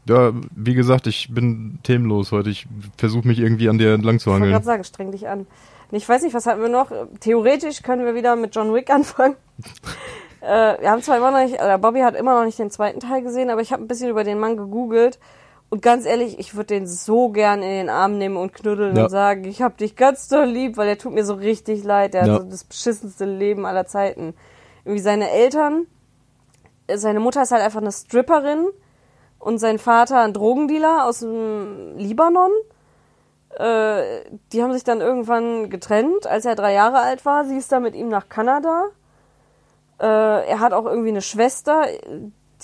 Ja, wie gesagt, ich bin themenlos heute. Ich versuche mich irgendwie an dir entlang zu Ich wollte hangeln. gerade sagen, streng dich an. Ich weiß nicht, was hatten wir noch? Theoretisch können wir wieder mit John Wick anfangen. *laughs* äh, wir haben zwar immer noch nicht, oder Bobby hat immer noch nicht den zweiten Teil gesehen, aber ich habe ein bisschen über den Mann gegoogelt. Und ganz ehrlich, ich würde den so gern in den Arm nehmen und knuddeln Ja. und sagen, ich hab dich ganz doll lieb, weil der tut mir so richtig leid. Der Ja. hat so das beschissenste Leben aller Zeiten. Irgendwie seine Eltern, äh, seine Mutter ist halt einfach eine Stripperin und sein Vater ein Drogendealer aus dem Libanon. Äh, die haben sich dann irgendwann getrennt, als er drei Jahre alt war. Sie ist dann mit ihm nach Kanada. Äh, er hat auch irgendwie eine Schwester,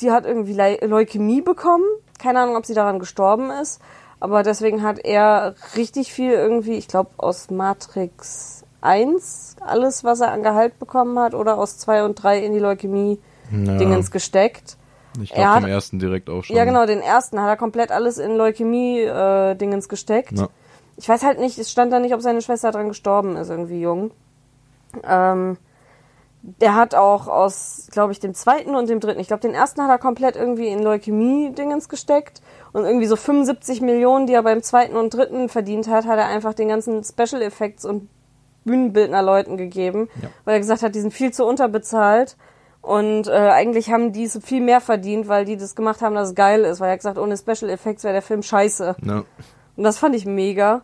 die hat irgendwie Leu Leukämie bekommen. Keine Ahnung, ob sie daran gestorben ist. Aber deswegen hat er richtig viel irgendwie, ich glaube, aus Matrix 1, alles, was er an Gehalt bekommen hat, oder aus 2 und 3 in die Leukämie-Dingens Ja, gesteckt. ich glaube, vom ersten direkt auch schon. Ja, genau, den ersten hat er komplett alles in Leukämie-Dingens gesteckt. Ja. Ich weiß halt nicht, es stand da nicht, ob seine Schwester dran gestorben ist, irgendwie jung. Ähm, der hat auch aus, glaube ich, dem zweiten und dem dritten, ich glaube, den ersten hat er komplett irgendwie in Leukämie-Dingens gesteckt. Und irgendwie so 75 Millionen, die er beim zweiten und dritten verdient hat, hat er einfach den ganzen Special Effects und Bühnenbildnerleuten gegeben, Ja. weil er gesagt hat, die sind viel zu unterbezahlt. Und äh, eigentlich haben die so viel mehr verdient, weil die das gemacht haben, dass es geil ist. Weil er hat gesagt, ohne Special Effects wäre der Film scheiße. Ja. Und das fand ich mega.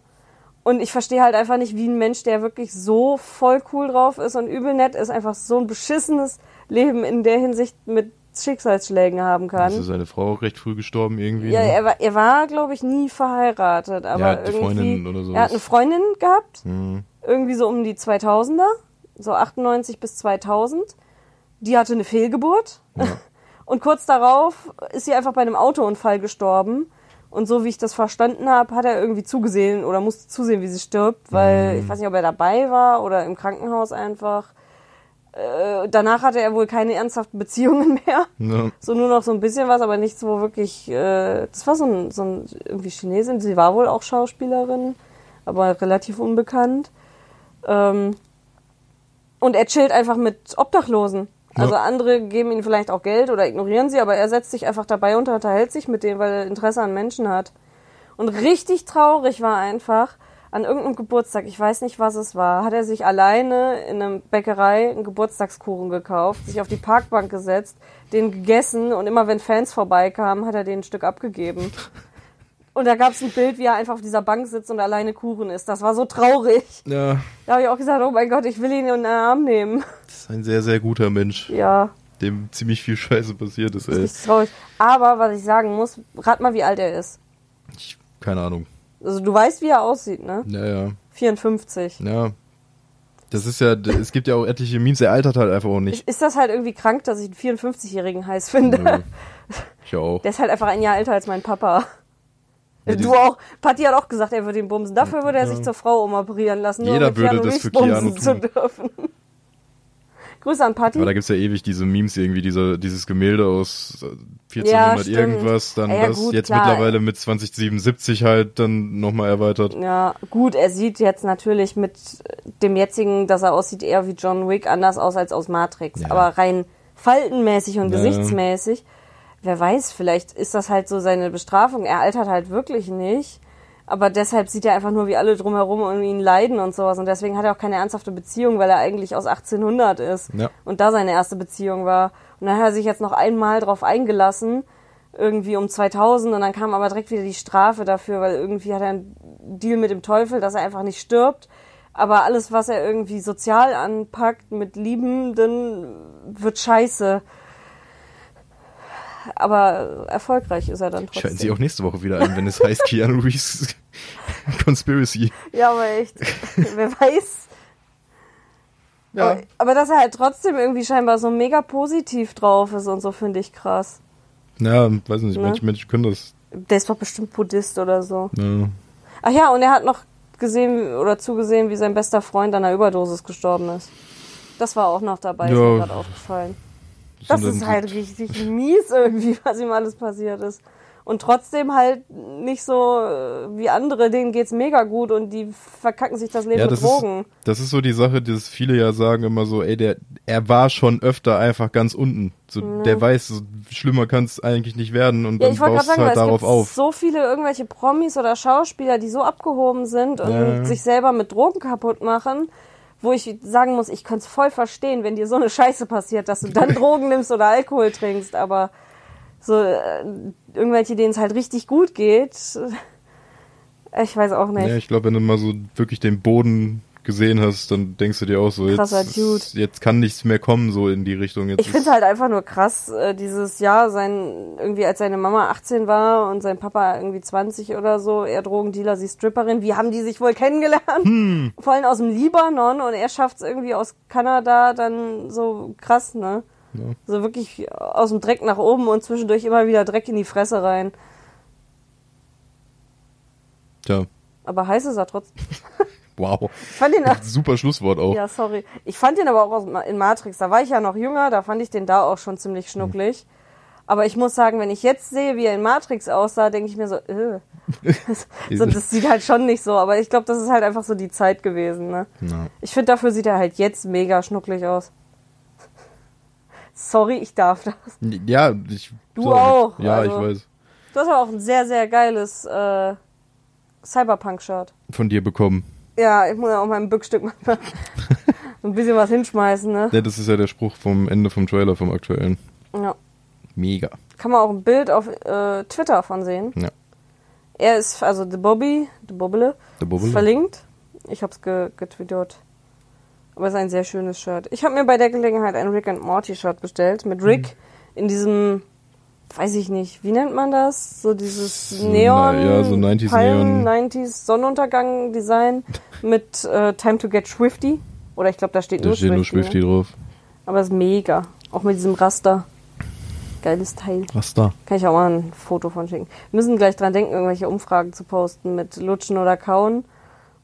Und ich verstehe halt einfach nicht, wie ein Mensch, der wirklich so voll cool drauf ist und übel nett ist, einfach so ein beschissenes Leben in der Hinsicht mit Schicksalsschlägen haben Ist kann. seine Frau auch recht früh gestorben irgendwie? Ja, ne? er war, er war glaube ich, nie verheiratet, aber Ja, die irgendwie. Freundin oder sowas. Er hat eine Freundin gehabt, Hm. irgendwie so um die 2000er, so 98 bis 2000. Die hatte eine Fehlgeburt. Ja. *laughs* Und kurz darauf ist sie einfach bei einem Autounfall gestorben. Und so wie ich das verstanden habe, hat er irgendwie zugesehen oder musste zusehen, wie sie stirbt, weil ich weiß nicht, ob er dabei war oder im Krankenhaus einfach. Äh, danach hatte er wohl keine ernsthaften *laughs* Beziehungen mehr. Ja. So nur noch so ein bisschen was, aber nichts, wo wirklich. Äh, das war so ein, so ein irgendwie Chinesin. Sie war wohl auch Schauspielerin, aber relativ unbekannt. Ähm, und er chillt einfach mit Obdachlosen. Also Ja. andere geben ihm vielleicht auch Geld oder ignorieren sie, aber er setzt sich einfach dabei und unterhält sich mit denen, weil er Interesse an Menschen hat. Und richtig traurig war einfach, an irgendeinem Geburtstag, ich weiß nicht, was es war, hat er sich alleine in einer Bäckerei einen Geburtstagskuchen gekauft, sich auf die Parkbank gesetzt, den gegessen und immer wenn Fans vorbeikamen, hat er denen ein Stück abgegeben. *laughs* Und da gab es ein Bild, wie er einfach auf dieser Bank sitzt und alleine Kuchen isst. Das war so traurig. ja, Da habe ich auch gesagt, oh mein Gott, ich will ihn in den Arm nehmen. das ist ein sehr, sehr guter Mensch, Ja, dem ziemlich viel Scheiße passiert ist, ey. richtig traurig. Aber was ich sagen muss, rat mal, wie alt er ist. Ich, keine Ahnung. Also du weißt, wie er aussieht, ne? Ja, ja. 54. Ja. Das ist ja, es gibt ja auch etliche Memes, er altert halt einfach auch nicht. Ist das halt irgendwie krank, dass ich einen 54-Jährigen heiß finde? Nö. Ich auch. *laughs* Der ist halt einfach ein Jahr älter als mein Papa. Ja, du auch. Patti hat auch gesagt, er würde ihn bumsen. Dafür würde er sich Ja. zur Frau umoperieren lassen, nur Jeder um würde das für Keanu bumsen zu tun. dürfen. *laughs* Grüße an Patti. Aber da gibt's ja ewig diese Memes irgendwie, dieser, dieses Gemälde aus äh, 1400 Ja, stimmt. irgendwas, dann Ja, das, gut, jetzt klar. mittlerweile mit 2077 halt dann nochmal erweitert. Ja, gut, er sieht jetzt natürlich mit dem jetzigen, dass er aussieht, eher wie John Wick, anders aus als aus Matrix. Ja. Aber rein faltenmäßig und Ja. gesichtsmäßig, wer weiß, vielleicht ist das halt so seine Bestrafung. Er altert halt wirklich nicht. Aber deshalb sieht er einfach nur, wie alle drumherum um ihn leiden und sowas. Und deswegen hat er auch keine ernsthafte Beziehung, weil er eigentlich aus 1800 ist. Ja. Und da seine erste Beziehung war. Und dann hat er sich jetzt noch einmal drauf eingelassen, irgendwie um 2000. Und dann kam aber direkt wieder die Strafe dafür, weil irgendwie hat er einen Deal mit dem Teufel, dass er einfach nicht stirbt. Aber alles, was er irgendwie sozial anpackt mit Liebenden, wird scheiße. Aber erfolgreich ist er dann trotzdem. Schalten Sie auch nächste Woche wieder ein, wenn es heißt Keanu *laughs* Reeves Conspiracy. Ja, aber echt. *laughs* Wer weiß. Ja. Aber, aber dass er halt trotzdem irgendwie scheinbar so mega positiv drauf ist und so, finde ich krass. Ja, weiß nicht, Ne? manche Menschen können das. Der ist doch bestimmt Buddhist oder so. Ja. Ach ja, und er hat noch gesehen oder zugesehen, wie sein bester Freund an einer Überdosis gestorben ist. Das war auch noch dabei, ist Ja. mir gerade aufgefallen. Das ist halt richtig mies irgendwie, *laughs* was ihm alles passiert ist. Und trotzdem halt nicht so äh, wie andere, denen geht's mega gut und die verkacken sich das Leben Ja, mit das Drogen. ist, das ist so die Sache, dass viele ja sagen immer so, ey, der, er war schon öfter einfach ganz unten. So, Der weiß, so, schlimmer kann es eigentlich nicht werden und Ja, dann ich wollte gerade baust sagen, halt darauf gibt auf. so viele irgendwelche Promis oder Schauspieler, die so abgehoben sind und Ja. sich selber mit Drogen kaputt machen, wo ich sagen muss, ich könnte es voll verstehen, wenn dir so eine Scheiße passiert, dass du dann *laughs* Drogen nimmst oder Alkohol trinkst, aber so äh, irgendwelche, denen es halt richtig gut geht, äh, ich weiß auch nicht. Ja, ich glaube, wenn du mal so wirklich den Boden gesehen hast, dann denkst du dir auch so, jetzt, Dude. jetzt kann nichts mehr kommen, so in die Richtung. Jetzt Ich finde halt einfach nur krass, äh, dieses Jahr, sein, irgendwie als seine Mama 18 war und sein Papa irgendwie 20 oder so, er Drogendealer, sie Stripperin, wie haben die sich wohl kennengelernt? *laughs* Vor allem aus dem Libanon und er schafft es irgendwie aus Kanada dann so krass, ne? Ja. So wirklich aus dem Dreck nach oben und zwischendurch immer wieder Dreck in die Fresse rein. Tja, Aber heiß ist er trotzdem. *laughs* wow. Ich fand ihn, Super Schlusswort auch. Ja, sorry. Ich fand den aber auch in Matrix. Da war ich ja noch jünger, da fand ich den da auch schon ziemlich schnucklig. Aber ich muss sagen, wenn ich jetzt sehe, wie er in Matrix aussah, denke ich mir so, äh. *laughs* so, das sieht halt schon nicht so. Aber ich glaube, das ist halt einfach so die Zeit gewesen. Ne? Ja. Ich finde, dafür sieht er halt jetzt mega schnucklig aus. Sorry, ich darf das. Ja, ich. Du sorry. auch, Ja, also. ich weiß. Du hast aber auch ein sehr, sehr geiles äh, Cyberpunk-Shirt. Von dir bekommen. Ja, ich muss ja auch mal ein Bückstück manchmal so *laughs* ein bisschen was hinschmeißen, ne? Ja, das ist ja der Spruch vom Ende vom Trailer, vom aktuellen. Ja. Mega. Kann man auch ein Bild auf äh, Twitter von sehen. Ja. Er ist, also The Bobby, The Bobbele, Der ist Bubble. verlinkt. Ich hab's ge getwittert. Aber es ist ein sehr schönes Shirt. Ich habe mir bei der Gelegenheit ein Rick and Morty Shirt bestellt. Mit Rick Mhm. in diesem, weiß ich nicht, wie nennt man das? So dieses Neon, na, ja, so 90s Palmen, Neon. 90s Sonnenuntergang Design *laughs* mit äh, Time to Get Swifty. Oder ich glaube, da steht Da nur steht nur Swifty. Swifty ne? drauf. Aber es ist mega. Auch mit diesem Raster. Geiles Teil. Da? Kann ich auch mal ein Foto von schicken. Wir müssen gleich dran denken, irgendwelche Umfragen zu posten mit Lutschen oder Kauen.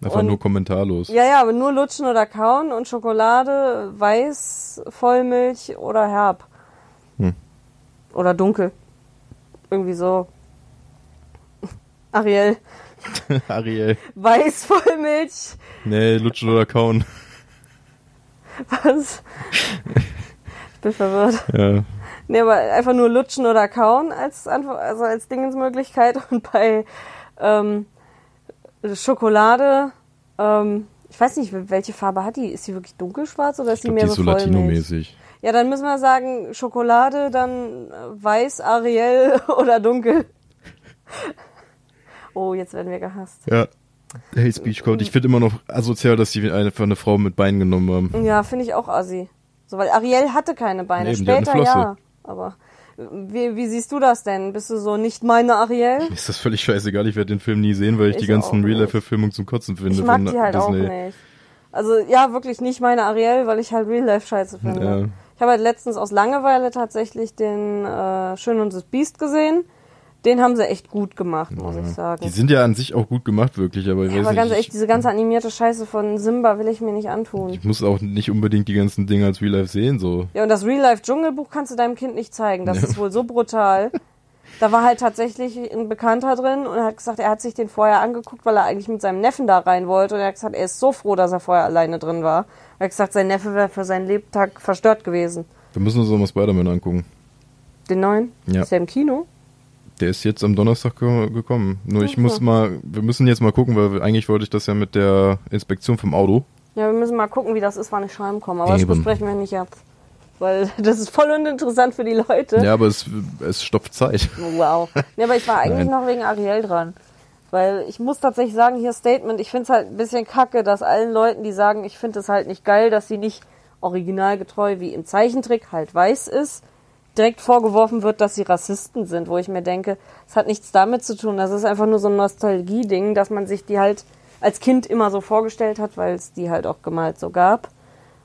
Einfach Und- nur kommentarlos. Ja, ja, aber nur Lutschen oder Kauen und Schokolade, Weiß, Vollmilch oder Herb. Hm. Oder dunkel. Irgendwie so. Ariel. *laughs* Ariel. Weiß, Vollmilch. Nee, lutschen oder kauen. Was? Ich bin verwirrt. Ja. Nee, aber einfach nur lutschen oder kauen als Antwort, also als Dingensmöglichkeit. *laughs* Und bei ähm, Schokolade, ähm, ich weiß nicht, welche Farbe hat die? Ist sie wirklich dunkelschwarz oder ist Ich die glaube, mehr die ist so so? Latino-mäßig. Ja, dann müssen wir sagen Schokolade, dann äh, weiß, Ariel *laughs* oder dunkel. *laughs* Oh, jetzt werden wir gehasst. Ja. Hate Speech kommt. Ich finde immer noch asozial, dass die einfach eine Frau mit Beinen genommen haben. Ja, finde ich auch assi. So, weil Ariel hatte keine Beine. Eben, eine Später ja. Aber wie, wie siehst du das denn? Bist du so nicht meine Ariel? Mir ist das völlig scheißegal. Ich werde den Film nie sehen, weil ich, Ich die ganzen auch. Real-Life-Verfilmungen zum Kotzen finde. Ich mag die halt auch Disney. nicht. Also ja, wirklich nicht meine Ariel, weil ich halt Real Life scheiße finde. Ja. Ich habe halt letztens aus Langeweile tatsächlich den äh, Schön und das Biest gesehen. Den haben sie echt gut gemacht, muss ich sagen. Die sind ja an sich auch gut gemacht, wirklich, aber ich ja, weiß aber ganz ehrlich, diese ganze animierte Scheiße von Simba will ich mir nicht antun. ich muss auch nicht unbedingt die ganzen Dinge als Real-Life sehen, so. Ja, und das Real Life Dschungelbuch kannst du deinem Kind nicht zeigen. Das ist wohl so brutal. *laughs* Da war halt tatsächlich ein Bekannter drin und hat gesagt, er hat sich den vorher angeguckt, weil er eigentlich mit seinem Neffen da rein wollte. Und er hat gesagt, er ist so froh, dass er vorher alleine drin war. Er hat gesagt, sein Neffe wäre für seinen Lebtag verstört gewesen. Wir müssen uns auch mal Spider-Man angucken. Den neuen? Ja. Ist der im Kino? Der ist jetzt am Donnerstag ge gekommen. Nur ich muss mal, wir müssen jetzt mal gucken, weil eigentlich wollte ich das ja mit der Inspektion vom Auto. Ja, wir müssen mal gucken, wie das ist, wann ich schreiben komme. Aber das Eben. besprechen wir nicht jetzt. Weil *laughs* das ist voll uninteressant für die Leute. Ja, aber es, es stopft Zeit. Wow. Nee, aber ich war *laughs* eigentlich Nein. noch wegen Ariel dran. Weil ich muss tatsächlich sagen, hier Statement, ich finde es halt ein bisschen kacke, dass allen Leuten, die sagen, ich finde es halt nicht geil, dass sie nicht originalgetreu wie im Zeichentrick halt weiß ist, direkt vorgeworfen wird, dass sie Rassisten sind, wo ich mir denke, es hat nichts damit zu tun. Das ist einfach nur so ein Nostalgie-Ding, dass man sich die halt als Kind immer so vorgestellt hat, weil es die halt auch gemalt so gab.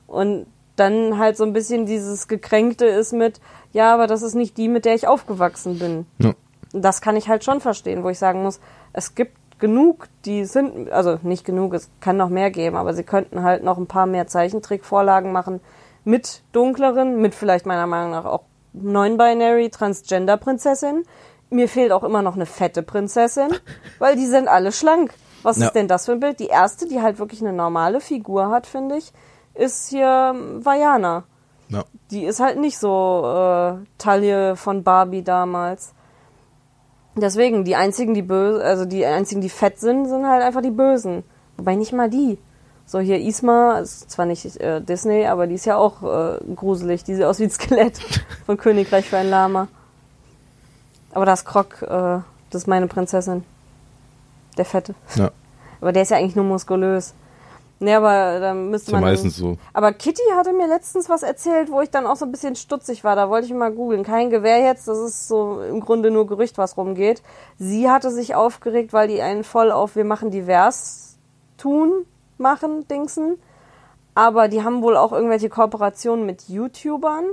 Und dann halt so ein bisschen dieses Gekränkte ist mit, ja, aber das ist nicht die, mit der ich aufgewachsen bin. Ja. Das kann ich halt schon verstehen, wo ich sagen muss, es gibt genug, die sind, also nicht genug, es kann noch mehr geben, aber sie könnten halt noch ein paar mehr Zeichentrickvorlagen machen mit dunkleren, mit vielleicht meiner Meinung nach auch non-binary Transgender-Prinzessin. Mir fehlt auch immer noch eine fette Prinzessin, *laughs* weil die sind alle schlank. Was Ja. ist denn das für ein Bild? Die erste, die halt wirklich eine normale Figur hat, finde ich, ist hier Vajana. Ja. Die ist halt nicht so äh, Taille von Barbie damals. Deswegen, die einzigen, die böse, also die einzigen, die fett sind, sind halt einfach die Bösen. Wobei nicht mal die. So hier Isma, ist zwar nicht äh, Disney, aber die ist ja auch äh, gruselig. Die sieht aus wie ein Skelett *laughs* von Königreich für ein Lama. Aber das Krog, äh, das ist meine Prinzessin. Der Fette. Ja. Aber der ist ja eigentlich nur muskulös. Nee, aber da müsste Ist ja man. meistens so. Aber Kitty hatte mir letztens was erzählt, wo ich dann auch so ein bisschen stutzig war. Da wollte ich mal googeln. Kein Gewehr jetzt, das ist so im Grunde nur Gerücht, was rumgeht. Sie hatte sich aufgeregt, weil die einen voll auf wir machen divers tun, machen, Dingsen. Aber die haben wohl auch irgendwelche Kooperationen mit YouTubern.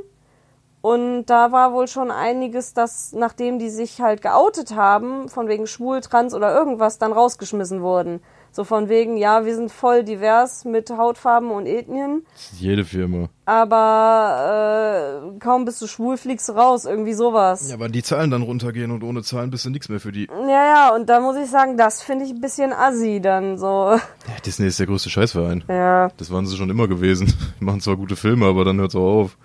Und da war wohl schon einiges, dass nachdem die sich halt geoutet haben, von wegen schwul, trans oder irgendwas, dann rausgeschmissen wurden. So von wegen, ja, wir sind voll divers mit Hautfarben und Ethnien, jede Firma. aber äh, kaum bist du schwul, fliegst du raus, irgendwie sowas. Ja, weil die Zahlen dann runtergehen und ohne Zahlen bist du nichts mehr für die. Ja, ja, und da muss ich sagen, das finde ich ein bisschen assi dann so. Ja, Disney ist der größte Scheißverein. Ja, Das waren sie schon immer gewesen. *laughs* Die machen zwar gute Filme, aber dann hört's auch auf.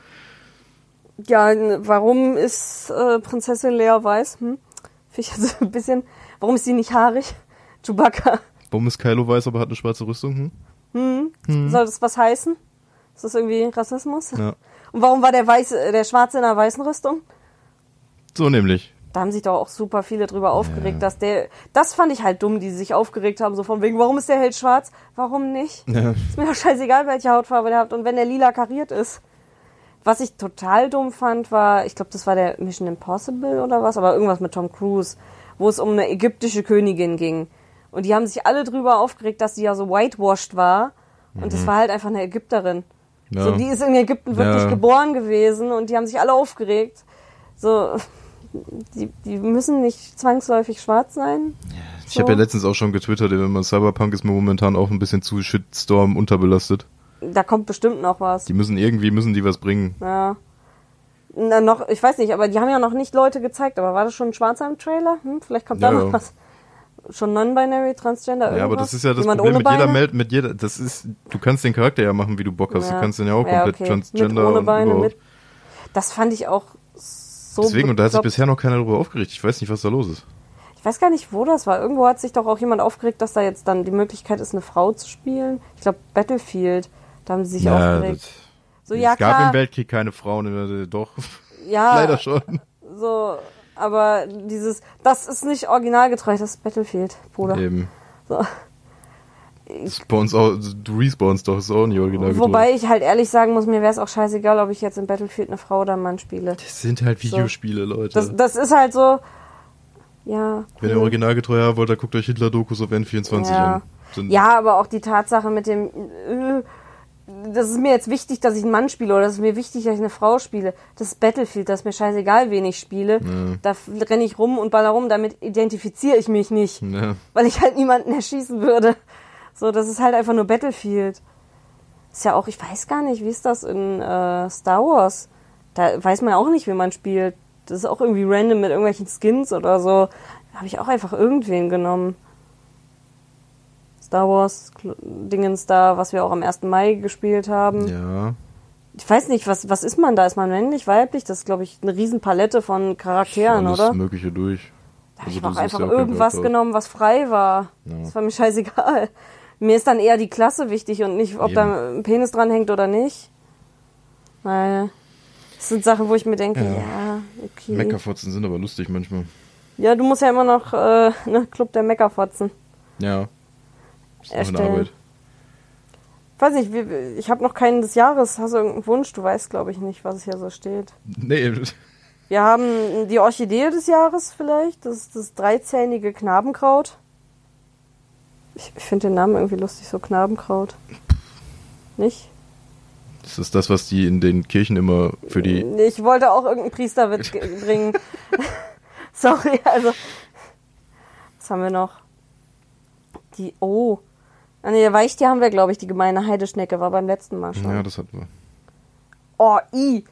ja, warum ist äh, Prinzessin Lea weiß? Hm? Finde ich also *laughs* ein bisschen. Warum ist sie nicht haarig? Chewbacca. Warum ist Kylo weiß, aber hat eine schwarze Rüstung? Hm? Soll das was heißen? Ist das irgendwie Rassismus? Ja. Und warum war der weiße, äh, der Schwarze in einer weißen Rüstung? So nämlich. Da haben sich doch auch super viele drüber aufgeregt, dass der. Das fand ich halt dumm, die sich aufgeregt haben, so von wegen, warum ist der Held schwarz? Warum nicht? Ja. Ist mir doch scheißegal, welche Hautfarbe der hat und wenn der lila kariert ist. Was ich total dumm fand, war, ich glaube, das war der Mission Impossible oder was, aber irgendwas mit Tom Cruise, wo es um eine ägyptische Königin ging. Und die haben sich alle drüber aufgeregt, dass sie ja so whitewashed war. Und das war halt einfach eine Ägypterin. Ja. So, die ist in Ägypten wirklich Ja. geboren gewesen und die haben sich alle aufgeregt. So, die, die müssen nicht zwangsläufig schwarz sein. Ich So. habe ja letztens auch schon getwittert, wenn man Cyberpunk ist mir momentan auch ein bisschen zu Shitstorm unterbelastet. Da kommt bestimmt noch was. Die müssen irgendwie, müssen die was bringen. Ja. Na, noch, ich weiß nicht, aber die haben ja noch nicht Leute gezeigt, aber war das schon ein Schwarzer im Trailer? Hm, vielleicht kommt da Ja, noch ja. was. Schon non-binary, transgender, irgendwas? Ja, aber das ist ja das Jemand Problem mit jeder? Meld, mit jeder, das ist, du kannst den Charakter ja machen, wie du Bock hast. Ja. Du kannst den ja auch Ja, komplett okay. transgender mit ohne und Beine, überhaupt. mit. Das fand ich auch so. Deswegen, und da hat sich bisher noch keiner darüber aufgeregt. Ich weiß nicht, was da los ist. Ich weiß gar nicht, wo das war. Irgendwo hat sich doch auch jemand aufgeregt, dass da jetzt dann die Möglichkeit ist, eine Frau zu spielen. Ich glaube, Battlefield. Da haben sie sich aufgeregt. das, So, es ja, gab klar. im Weltkrieg keine Frauen, äh, doch, ja, *laughs* leider schon. so, aber dieses, das ist nicht originalgetreu, das ist Battlefield, Bruder. Eben. So. Uns auch, du respawnst doch, ist auch nicht original getreu. Wobei ich halt ehrlich sagen muss, mir wäre es auch scheißegal, ob ich jetzt in Battlefield eine Frau oder einen Mann spiele. Das sind halt Videospiele, Leute. Das, das ist halt so, ja. Wenn ihr originalgetreu haben wollt, dann guckt euch Hitler-Dokus auf N24 ja. an. Sind, ja, aber auch die Tatsache mit dem, äh, das ist mir jetzt wichtig, dass ich einen Mann spiele oder das ist mir wichtig, dass ich eine Frau spiele. Das ist Battlefield, das ist mir scheißegal, wen ich spiele. Da renne ich rum und baller rum, damit identifiziere ich mich nicht. Ja. weil ich halt niemanden erschießen würde. So, das ist halt einfach nur Battlefield. Ist ja auch, ich weiß gar nicht, wie ist das in äh, Star Wars? Da weiß man auch nicht, wie man spielt. Das ist auch irgendwie random mit irgendwelchen Skins oder so. Da habe ich auch einfach irgendwen genommen. Star Wars Dingens da, was wir auch am 1. Mai gespielt haben. ja. Ich weiß nicht, was, was ist man da? Ist man männlich, weiblich? Das ist, glaube ich, eine Riesenpalette von Charakteren, Alles oder? Mögliche durch. Da habe Also ich du auch einfach ja irgendwas genommen, was frei war. Ja. Das war mir scheißegal. Mir ist dann eher die Klasse wichtig und nicht, ob Eben. da ein Penis dran hängt oder nicht. Weil das sind Sachen, wo ich mir denke, Ja. ja, okay. Meckerfotzen sind aber lustig manchmal. Ja, du musst ja immer noch äh, ne, Club der Meckerfotzen. Ja. Erstellen. Weiß nicht, ich habe noch keinen des Jahres. Hast du irgendeinen Wunsch? Du weißt, glaube ich, nicht, was hier so steht. Nee, Wir haben die Orchidee des Jahres vielleicht. Das ist das dreizähnige Knabenkraut. Ich, ich finde den Namen irgendwie lustig, so Knabenkraut. Nicht? Das ist das, was die in den Kirchen immer für die. Ich wollte auch irgendeinen Priesterwitz *laughs* ge- bringen. *laughs* Sorry, also. Was haben wir noch? Die. Oh. Ah, der Weichtier haben wir, glaube ich. Die gemeine Heideschnecke war beim letzten Mal schon. Ja, das hatten wir. Oh, I.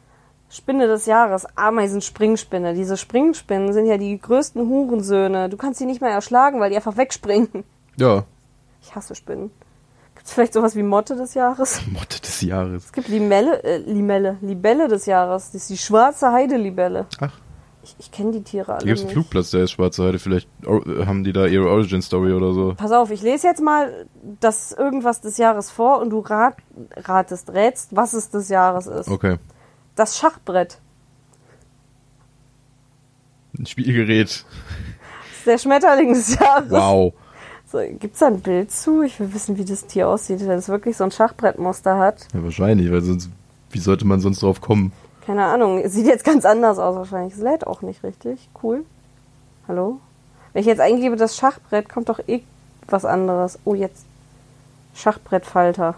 Spinne des Jahres. Ameisenspringspinne. Diese Springspinnen sind ja die größten Hurensöhne. Du kannst sie nicht mehr erschlagen, weil die einfach wegspringen. Ja. Ich hasse Spinnen. Gibt es vielleicht sowas wie Motte des Jahres? *laughs* Motte des Jahres. Es gibt Limelle, äh, Limelle, Libelle des Jahres. Das ist die schwarze Heidelibelle. Ach. Ich, ich kenne die Tiere alle Da gibt es einen. Flugplatz, der ist Schwarze Heide. Vielleicht haben die da ihre Origin-Story oder so. Pass auf, ich lese jetzt mal das irgendwas des Jahres vor und du rat, ratest, rätst, was es des Jahres ist. Okay. Das Schachbrett. Ein Spielgerät. Das ist der Schmetterling des Jahres. Wow. So, Gibt es da ein Bild zu? Ich will wissen, wie das Tier aussieht, wenn es wirklich so ein Schachbrettmuster hat. Ja, wahrscheinlich, weil sonst, wie sollte man sonst drauf kommen? Keine Ahnung, es sieht jetzt ganz anders aus wahrscheinlich. Es lädt auch nicht richtig. Cool. Hallo? Wenn ich jetzt eingebe, das Schachbrett, kommt doch eh was anderes. Oh, jetzt. Schachbrettfalter.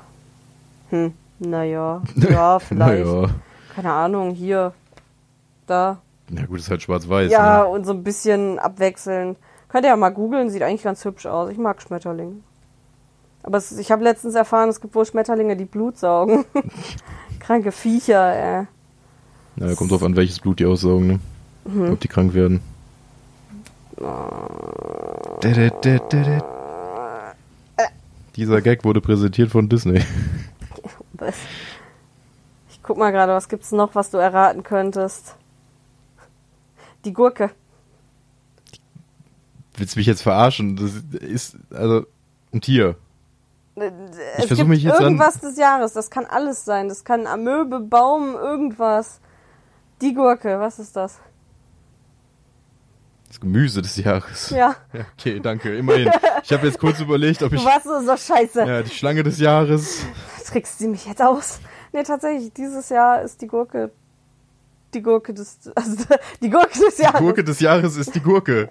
Hm, naja. Ja, *laughs* vielleicht. Naja. Keine Ahnung, hier. Da. Na gut, ist halt schwarz-weiß. Ja, Ne? und so ein bisschen abwechselnd. Könnt ihr ja mal googeln, sieht eigentlich ganz hübsch aus. Ich mag Schmetterlinge. Aber es, ich habe letztens erfahren, es gibt wohl Schmetterlinge, die Blut saugen. *laughs* Kranke Viecher, ey. Ja, kommt drauf an, welches Blut die aussaugen, ne? Mhm. Ob die krank werden. Dieser Gag wurde präsentiert von Disney. *laughs* Was? Ich guck mal gerade, was gibt's noch, was du erraten könntest? Die Gurke. Willst du mich jetzt verarschen? Das ist, also, ein Tier. es versuch gibt mich jetzt an- irgendwas des Jahres. Das kann alles sein. Das kann Amöbe, Baum, irgendwas. Die Gurke, was ist das? Das Gemüse des Jahres. Ja, *laughs* Ja, okay, danke. Immerhin. Ich habe jetzt kurz überlegt, ob ich. warst so, so scheiße. Ja, die Schlange des Jahres. Trickst du mich jetzt aus? Nee, tatsächlich, dieses Jahr ist die Gurke. Die Gurke des. Also, die Gurke des Die Jahres. Gurke des Jahres ist die Gurke.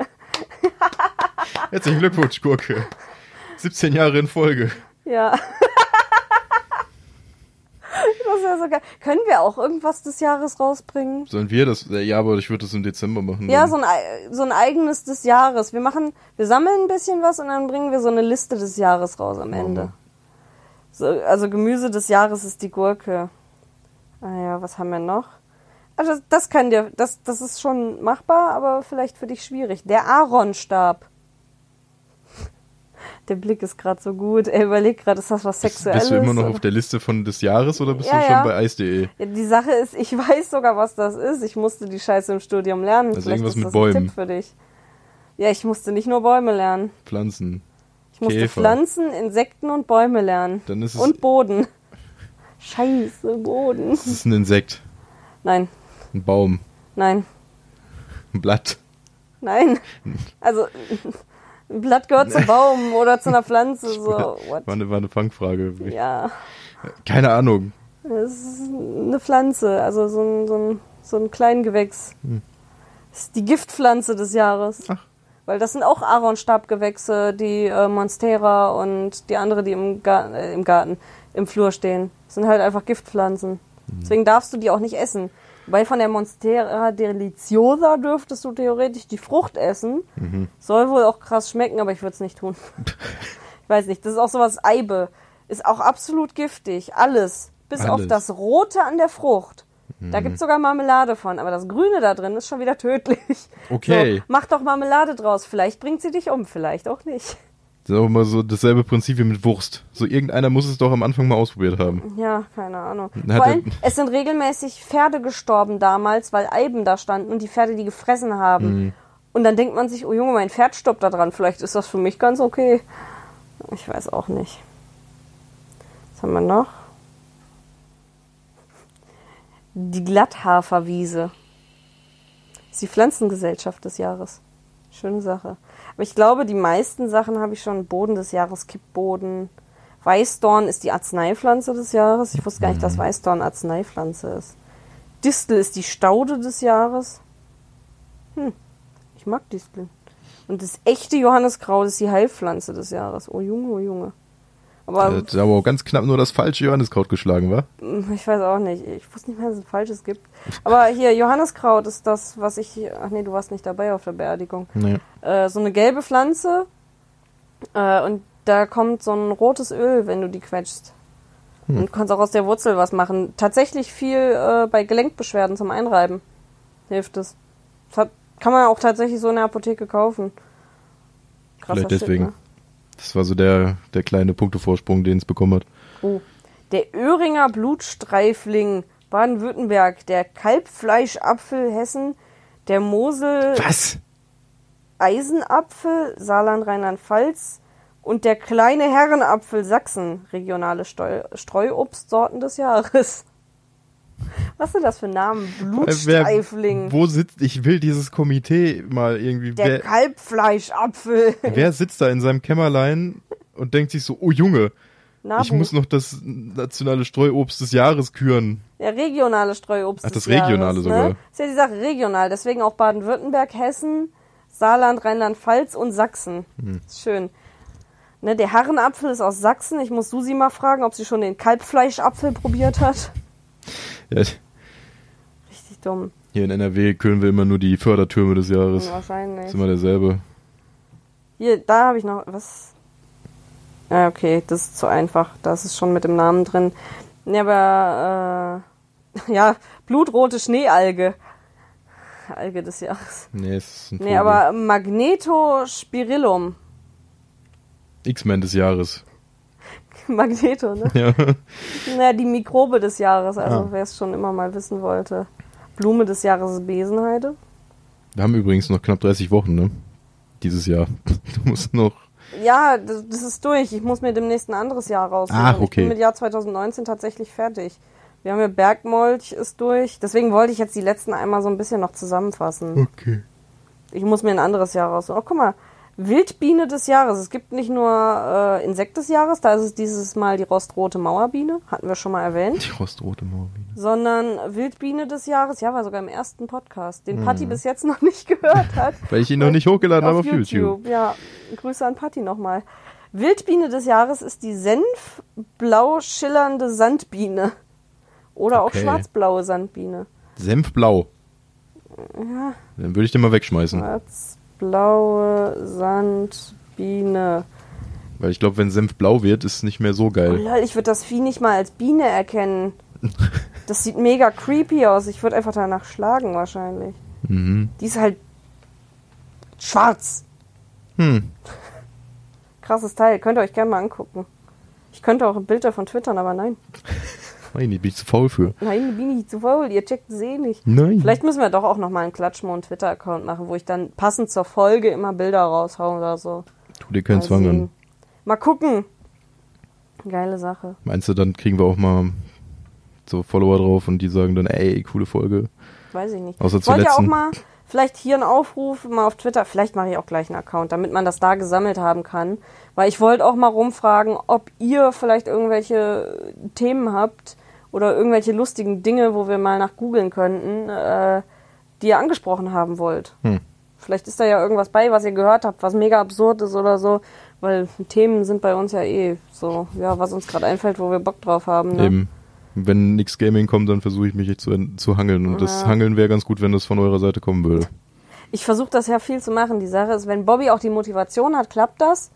*laughs* Herzlichen Glückwunsch, Gurke. 17 Jahre in Folge. Ja. Das wäre so geil. Können wir auch irgendwas des Jahres rausbringen? Sollen wir das? Ja, aber ich würde das im Dezember machen. Ja, so ein, ei- so ein eigenes des Jahres. Wir machen, wir sammeln ein bisschen was und dann bringen wir so eine Liste des Jahres raus am Ende. wir. So, also Gemüse des Jahres ist die Gurke. Ah ja, was haben wir noch? Also das, das kann dir, das, das ist schon machbar, aber vielleicht für dich schwierig. Der Aaronstab. Der Blick ist gerade so gut. Er überlegt gerade, ist das was Sexuelles? bist du immer noch oder- auf der Liste von des Jahres oder bist Ja, du schon ja. bei eis.de? Ja, die Sache ist, ich *laughs* weiß sogar, was das ist. Ich musste die Scheiße im Studium lernen. Also Vielleicht irgendwas ist mit das Bäumen. ein Tipp für dich. Ja, ich musste nicht nur Bäume lernen. Pflanzen. Ich musste Käfer. Pflanzen, Insekten und Bäume lernen. Dann ist es. Und Boden. Scheiße, Boden. Das ist ein Insekt. Nein, Ein Baum. nein, Ein Blatt. nein. *laughs* Also, ein Blatt gehört zum *laughs* Baum oder zu einer Pflanze. So, what? War eine, war eine Fangfrage. Ja, Keine Ahnung. es ist eine Pflanze, also so ein, so ein, so ein Kleingewächs. Das ist die Giftpflanze des Jahres. Ach. Weil das sind auch Aaronstabgewächse, die äh, Monstera und die andere, die im, Gar äh, im Garten, im Flur stehen. Das sind halt einfach Giftpflanzen. Deswegen darfst du die auch nicht essen. Wobei von der Monstera deliciosa dürftest du theoretisch die Frucht essen. Soll wohl auch krass schmecken, aber ich würde es nicht tun. *laughs* ich weiß nicht, das ist auch sowas Eibe. Ist auch absolut giftig. Alles. Bis auf Alles. das Rote an der Frucht. Da gibt's sogar Marmelade von, aber das Grüne da drin ist schon wieder tödlich. Okay. So, mach doch Marmelade draus. Vielleicht bringt sie dich um, vielleicht auch nicht. Das ist auch immer so dasselbe Prinzip wie mit Wurst. So irgendeiner muss es doch am Anfang mal ausprobiert haben. Ja, keine Ahnung. Hat Vor allem, *laughs* es sind regelmäßig Pferde gestorben damals, weil Eiben da standen und die Pferde die gefressen haben. Und dann denkt man sich, oh Junge, mein Pferd stirbt da dran. Vielleicht ist das für mich ganz okay. Ich weiß auch nicht. Was haben wir noch? Die Glatthaferwiese. ist die Pflanzengesellschaft des Jahres. Schöne Sache. Aber ich glaube, die meisten Sachen habe ich schon. Boden des Jahres, Kippboden. Weißdorn ist die Arzneipflanze des Jahres. Ich wusste gar nicht, dass Weißdorn Arzneipflanze ist. Distel ist die Staude des Jahres. Hm, ich mag Disteln. Und das echte Johanniskraut ist die Heilpflanze des Jahres. Oh Junge, oh Junge. Aber Da aber auch ganz knapp nur das falsche Johanniskraut geschlagen, war? ich weiß auch nicht. Ich wusste nicht mehr, dass es Falsches gibt. Aber hier, Johanniskraut ist das, was ich. Ach nee, du warst nicht dabei auf der Beerdigung. Nee. Äh, so eine gelbe Pflanze. Äh, und da kommt so ein rotes Öl, wenn du die quetschst. Und du kannst auch aus der Wurzel was machen. Tatsächlich viel äh, bei Gelenkbeschwerden zum Einreiben hilft es. Das hat, kann man auch tatsächlich so in der Apotheke kaufen. Krasser Vielleicht deswegen. Shit, Das war so der, der kleine Punktevorsprung, den es bekommen hat. oh. Der Öhringer Blutstreifling Baden-Württemberg, der Kalbfleischapfel Hessen, der Mosel Was? Eisenapfel Saarland Rheinland-Pfalz und der kleine Herrenapfel Sachsen, regionale Steu Streuobstsorten des Jahres. Was sind das für Namen? Blutstreifling. Wo sitzt, ich will dieses Komitee mal irgendwie, Der wer, Kalbfleischapfel. *laughs* wer sitzt da in seinem Kämmerlein und denkt sich so, oh Junge, Nabu. ich muss noch das nationale Streuobst des Jahres küren. Der regionale Streuobst Ach, des das regionale Jahres, sogar. Ne? Ist ja die Sache regional, deswegen auch Baden-Württemberg, Hessen, Saarland, Rheinland-Pfalz und Sachsen. Hm. Ist schön. Ne, der Herrenapfel ist aus Sachsen. Ich muss Susi mal fragen, ob sie schon den Kalbfleischapfel probiert hat. Ja, Richtig dumm. hier in NRW küren wir immer nur die Fördertürme des Jahres. Wahrscheinlich. ist immer derselbe. Hier, da habe ich noch was. Ja, okay, das ist zu einfach. Das ist schon mit dem Namen drin. Ja, aber äh, *laughs* ja, blutrote Schneealge. Alge des Jahres. Nee, es ist ein Nee, aber Magnetospirillum. X-Men des Jahres. *laughs* Magneto, ne? Ja. Naja, die Mikrobe des Jahres, also Ah. wer es schon immer mal wissen wollte. Blume des Jahres ist Besenheide. Wir haben übrigens noch knapp 30 Wochen, ne? Dieses Jahr. *laughs* Du musst noch. Ja, das, das ist durch. Ich muss mir demnächst ein anderes Jahr raussuchen. Ach, Ich okay. bin mit Jahr 2019 tatsächlich fertig. Wir haben ja Bergmolch ist durch. Deswegen wollte ich jetzt die letzten einmal so ein bisschen noch zusammenfassen. Okay. Ich muss mir ein anderes Jahr raussuchen. Oh, guck mal. Wildbiene des Jahres. Es gibt nicht nur äh, Insekt des Jahres, da ist es dieses Mal die rostrote Mauerbiene, hatten wir schon mal erwähnt, Die rostrote Mauerbiene. sondern Wildbiene des Jahres, ja, war sogar im ersten Podcast, den Mhm. Patti bis jetzt noch nicht *laughs* gehört hat. Weil ich ihn noch nicht hochgeladen habe auf YouTube. Ja, Grüße an Patti nochmal. Wildbiene des Jahres ist die senfblau schillernde Sandbiene. Oder auch Okay. schwarzblaue Sandbiene. Senfblau. Ja, Dann würde ich den mal wegschmeißen. Schwarzblaue Sandbiene. Weil ich glaube, wenn Senf blau wird, ist es nicht mehr so Oh geil. lol, ich würde das Vieh nicht mal als Biene erkennen. *laughs* Das sieht mega creepy aus. Ich würde einfach danach schlagen wahrscheinlich. Mhm. Die ist halt schwarz. Hm. Krasses Teil. Könnt ihr euch gerne mal angucken. Ich könnte auch ein Bild davon twittern, aber nein. *laughs* Nein, die bin ich zu faul für. Nein, bin ich zu faul. Ihr checkt es eh nicht. Nein. Vielleicht müssen wir doch auch noch mal einen Klatschmo und Twitter-Account machen, wo ich dann passend zur Folge immer Bilder raushaue oder so. Tu dir keinen Zwang an. Mal gucken. Geile Sache. Meinst du, dann kriegen wir auch mal so Follower drauf und die sagen dann, ey, coole Folge. Weiß ich nicht. Außer ich wollte ja auch mal vielleicht hier einen Aufruf mal auf Twitter. Vielleicht mache ich auch gleich einen Account, damit man das da gesammelt haben kann. Weil ich wollte auch mal rumfragen, ob ihr vielleicht irgendwelche Themen habt oder irgendwelche lustigen Dinge, wo wir mal nach googeln könnten, äh, die ihr angesprochen haben wollt. Hm. Vielleicht ist da ja irgendwas bei, was ihr gehört habt, was mega absurd ist oder so. Weil Themen sind bei uns ja eh so, ja, was uns gerade einfällt, wo wir Bock drauf haben. Ne? Eben. Wenn nix Gaming kommt, dann versuche ich mich echt zu, zu hangeln. Und das Ja. Hangeln wäre ganz gut, wenn das von eurer Seite kommen würde. Ich versuche das ja viel zu machen. Die Sache ist, wenn Bobby auch die Motivation hat, klappt das.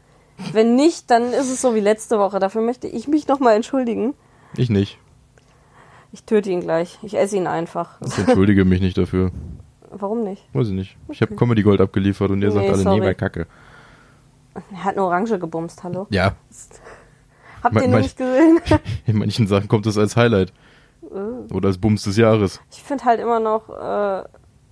Wenn nicht, dann ist es so wie letzte Woche. Dafür möchte ich mich nochmal entschuldigen. Ich nicht. Ich töte ihn gleich. Ich esse ihn einfach. Ich entschuldige mich nicht dafür. Warum nicht? Weiß ich nicht. Ich habe Comedy Gold abgeliefert und ihr sagt Nee, alle, sorry. nee, war kacke. Er hat eine Orange gebumst, hallo? Ja, *laughs* Habt ihr mei- nicht gesehen? *laughs* in manchen Sachen kommt das als Highlight. Oder als Bums des Jahres. Ich finde halt immer noch äh,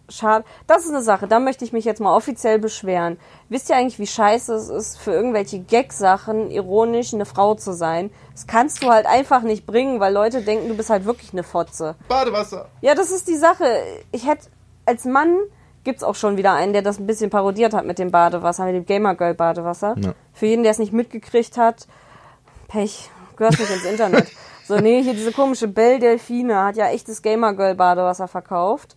schade. Das ist eine Sache, da möchte ich mich jetzt mal offiziell beschweren. Wisst ihr eigentlich, wie scheiße es ist, für irgendwelche Gag-Sachen ironisch eine Frau zu sein? Das kannst du halt einfach nicht bringen, weil Leute denken, du bist halt wirklich eine Fotze. Badewasser. Ja, das ist die Sache. Ich hätte als Mann gibt's auch schon wieder einen, der das ein bisschen parodiert hat mit dem Badewasser, mit dem Gamer Girl Badewasser. Ja. Für jeden, der es nicht mitgekriegt hat, Pech, gehört nicht ins Internet. *laughs* So, nee, hier diese komische Belle Delfine hat ja echtes Gamer Girl Badewasser verkauft.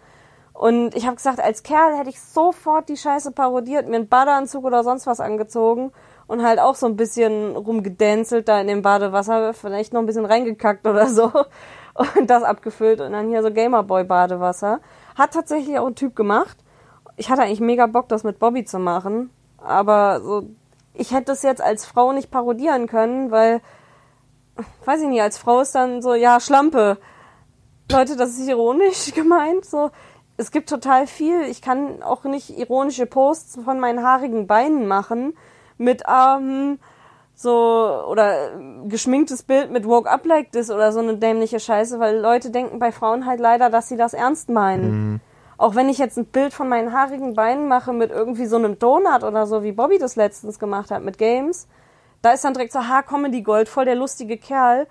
Und ich habe gesagt, als Kerl hätte ich sofort die Scheiße parodiert, mir einen Badeanzug oder sonst was angezogen und halt auch so ein bisschen rumgedänzelt da in dem Badewasser, vielleicht noch ein bisschen reingekackt oder so *laughs* und das abgefüllt und dann hier so Gamerboy Badewasser. Hat tatsächlich auch ein Typ gemacht. Ich hatte eigentlich mega Bock, das mit Bobby zu machen, aber so ich hätte es jetzt als Frau nicht parodieren können, weil weiß ich nicht, als Frau ist dann so ja Schlampe. Leute, das ist ironisch *laughs* gemeint, so es gibt total viel. Ich kann auch nicht ironische Posts von meinen haarigen Beinen machen mit ähm, so oder geschminktes Bild mit Woke Up Like This oder so eine dämliche Scheiße, weil Leute denken bei Frauen halt leider, dass sie das ernst meinen. Mhm. Auch wenn ich jetzt ein Bild von meinen haarigen Beinen mache mit irgendwie so einem Donut oder so, wie Bobby das letztens gemacht hat mit Games, da ist dann direkt so, ha, Comedy Gold, voll der lustige Kerl.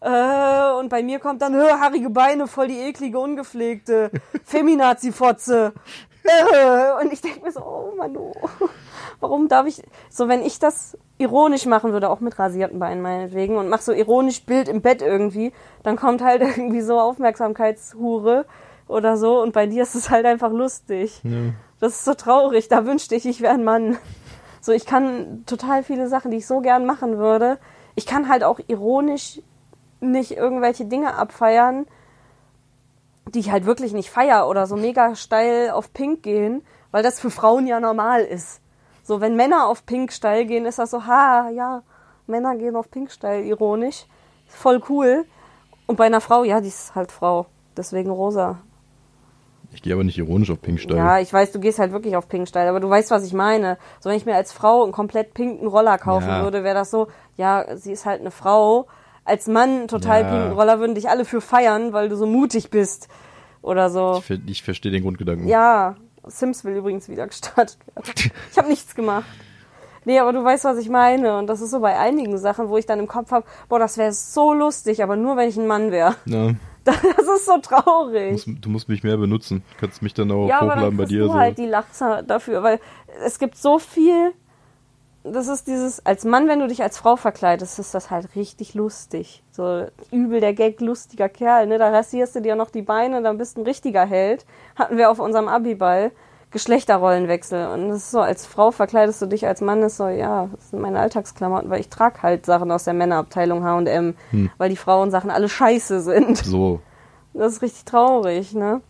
Äh, und bei mir kommt dann, haarige Beine, voll die eklige, ungepflegte *laughs* Feminazi-Fotze. Äh, und ich denke mir so, oh Manu, warum darf ich, so wenn ich das ironisch machen würde, auch mit rasierten Beinen meinetwegen, und mach so ironisch Bild im Bett irgendwie, dann kommt halt *laughs* irgendwie so Aufmerksamkeitshure oder so, und bei dir ist es halt einfach lustig. Ja. Das ist so traurig, da wünschte ich, ich wäre ein Mann. So, ich kann total viele Sachen, die ich so gern machen würde. Ich kann halt auch ironisch nicht irgendwelche Dinge abfeiern, die ich halt wirklich nicht feier oder so mega steil auf Pink gehen, weil das für Frauen ja normal ist. So, wenn Männer auf Pink steil gehen, ist das so, ha, ja, Männer gehen auf Pink steil, ironisch. Voll cool. Und bei einer Frau, ja, die ist halt Frau. Deswegen rosa. Ich gehe aber nicht ironisch auf Pink steil. Ja, ich weiß, du gehst halt wirklich auf Pink steil, aber du weißt, was ich meine. So, wenn ich mir als Frau einen komplett pinken Roller kaufen ja. würde, wäre das so, ja, sie ist halt eine Frau als Mann total ja. pinken Roller würden dich alle für feiern, weil du so mutig bist oder so. Ich, ich verstehe den Grundgedanken. Ja, Sims will übrigens wieder gestartet werden. ich habe nichts gemacht. Nee, aber du weißt, was ich meine. Und das ist so bei einigen Sachen, wo ich dann im Kopf habe, boah, das wäre so lustig, aber nur, wenn ich ein Mann wäre. Ja. *laughs* Das ist so traurig. Du musst, du musst, mich mehr benutzen. Du kannst mich dann auch ja, hochladen aber dann bei dir. Du so. halt die Lachser dafür, weil es gibt so viel das ist dieses, als Mann, wenn du dich als Frau verkleidest, ist das halt richtig lustig. So übel der Gag, lustiger Kerl, ne? Da rasierst du dir noch die Beine, dann bist du ein richtiger Held. Hatten wir auf unserem Abiball. Geschlechterrollenwechsel. Und das ist so, als Frau verkleidest du dich als Mann, ist so, ja, das sind meine Alltagsklamotten, weil ich trage halt Sachen aus der Männerabteilung H&M, hm. weil die Frauensachen alle scheiße sind. So. Das ist richtig traurig, ne?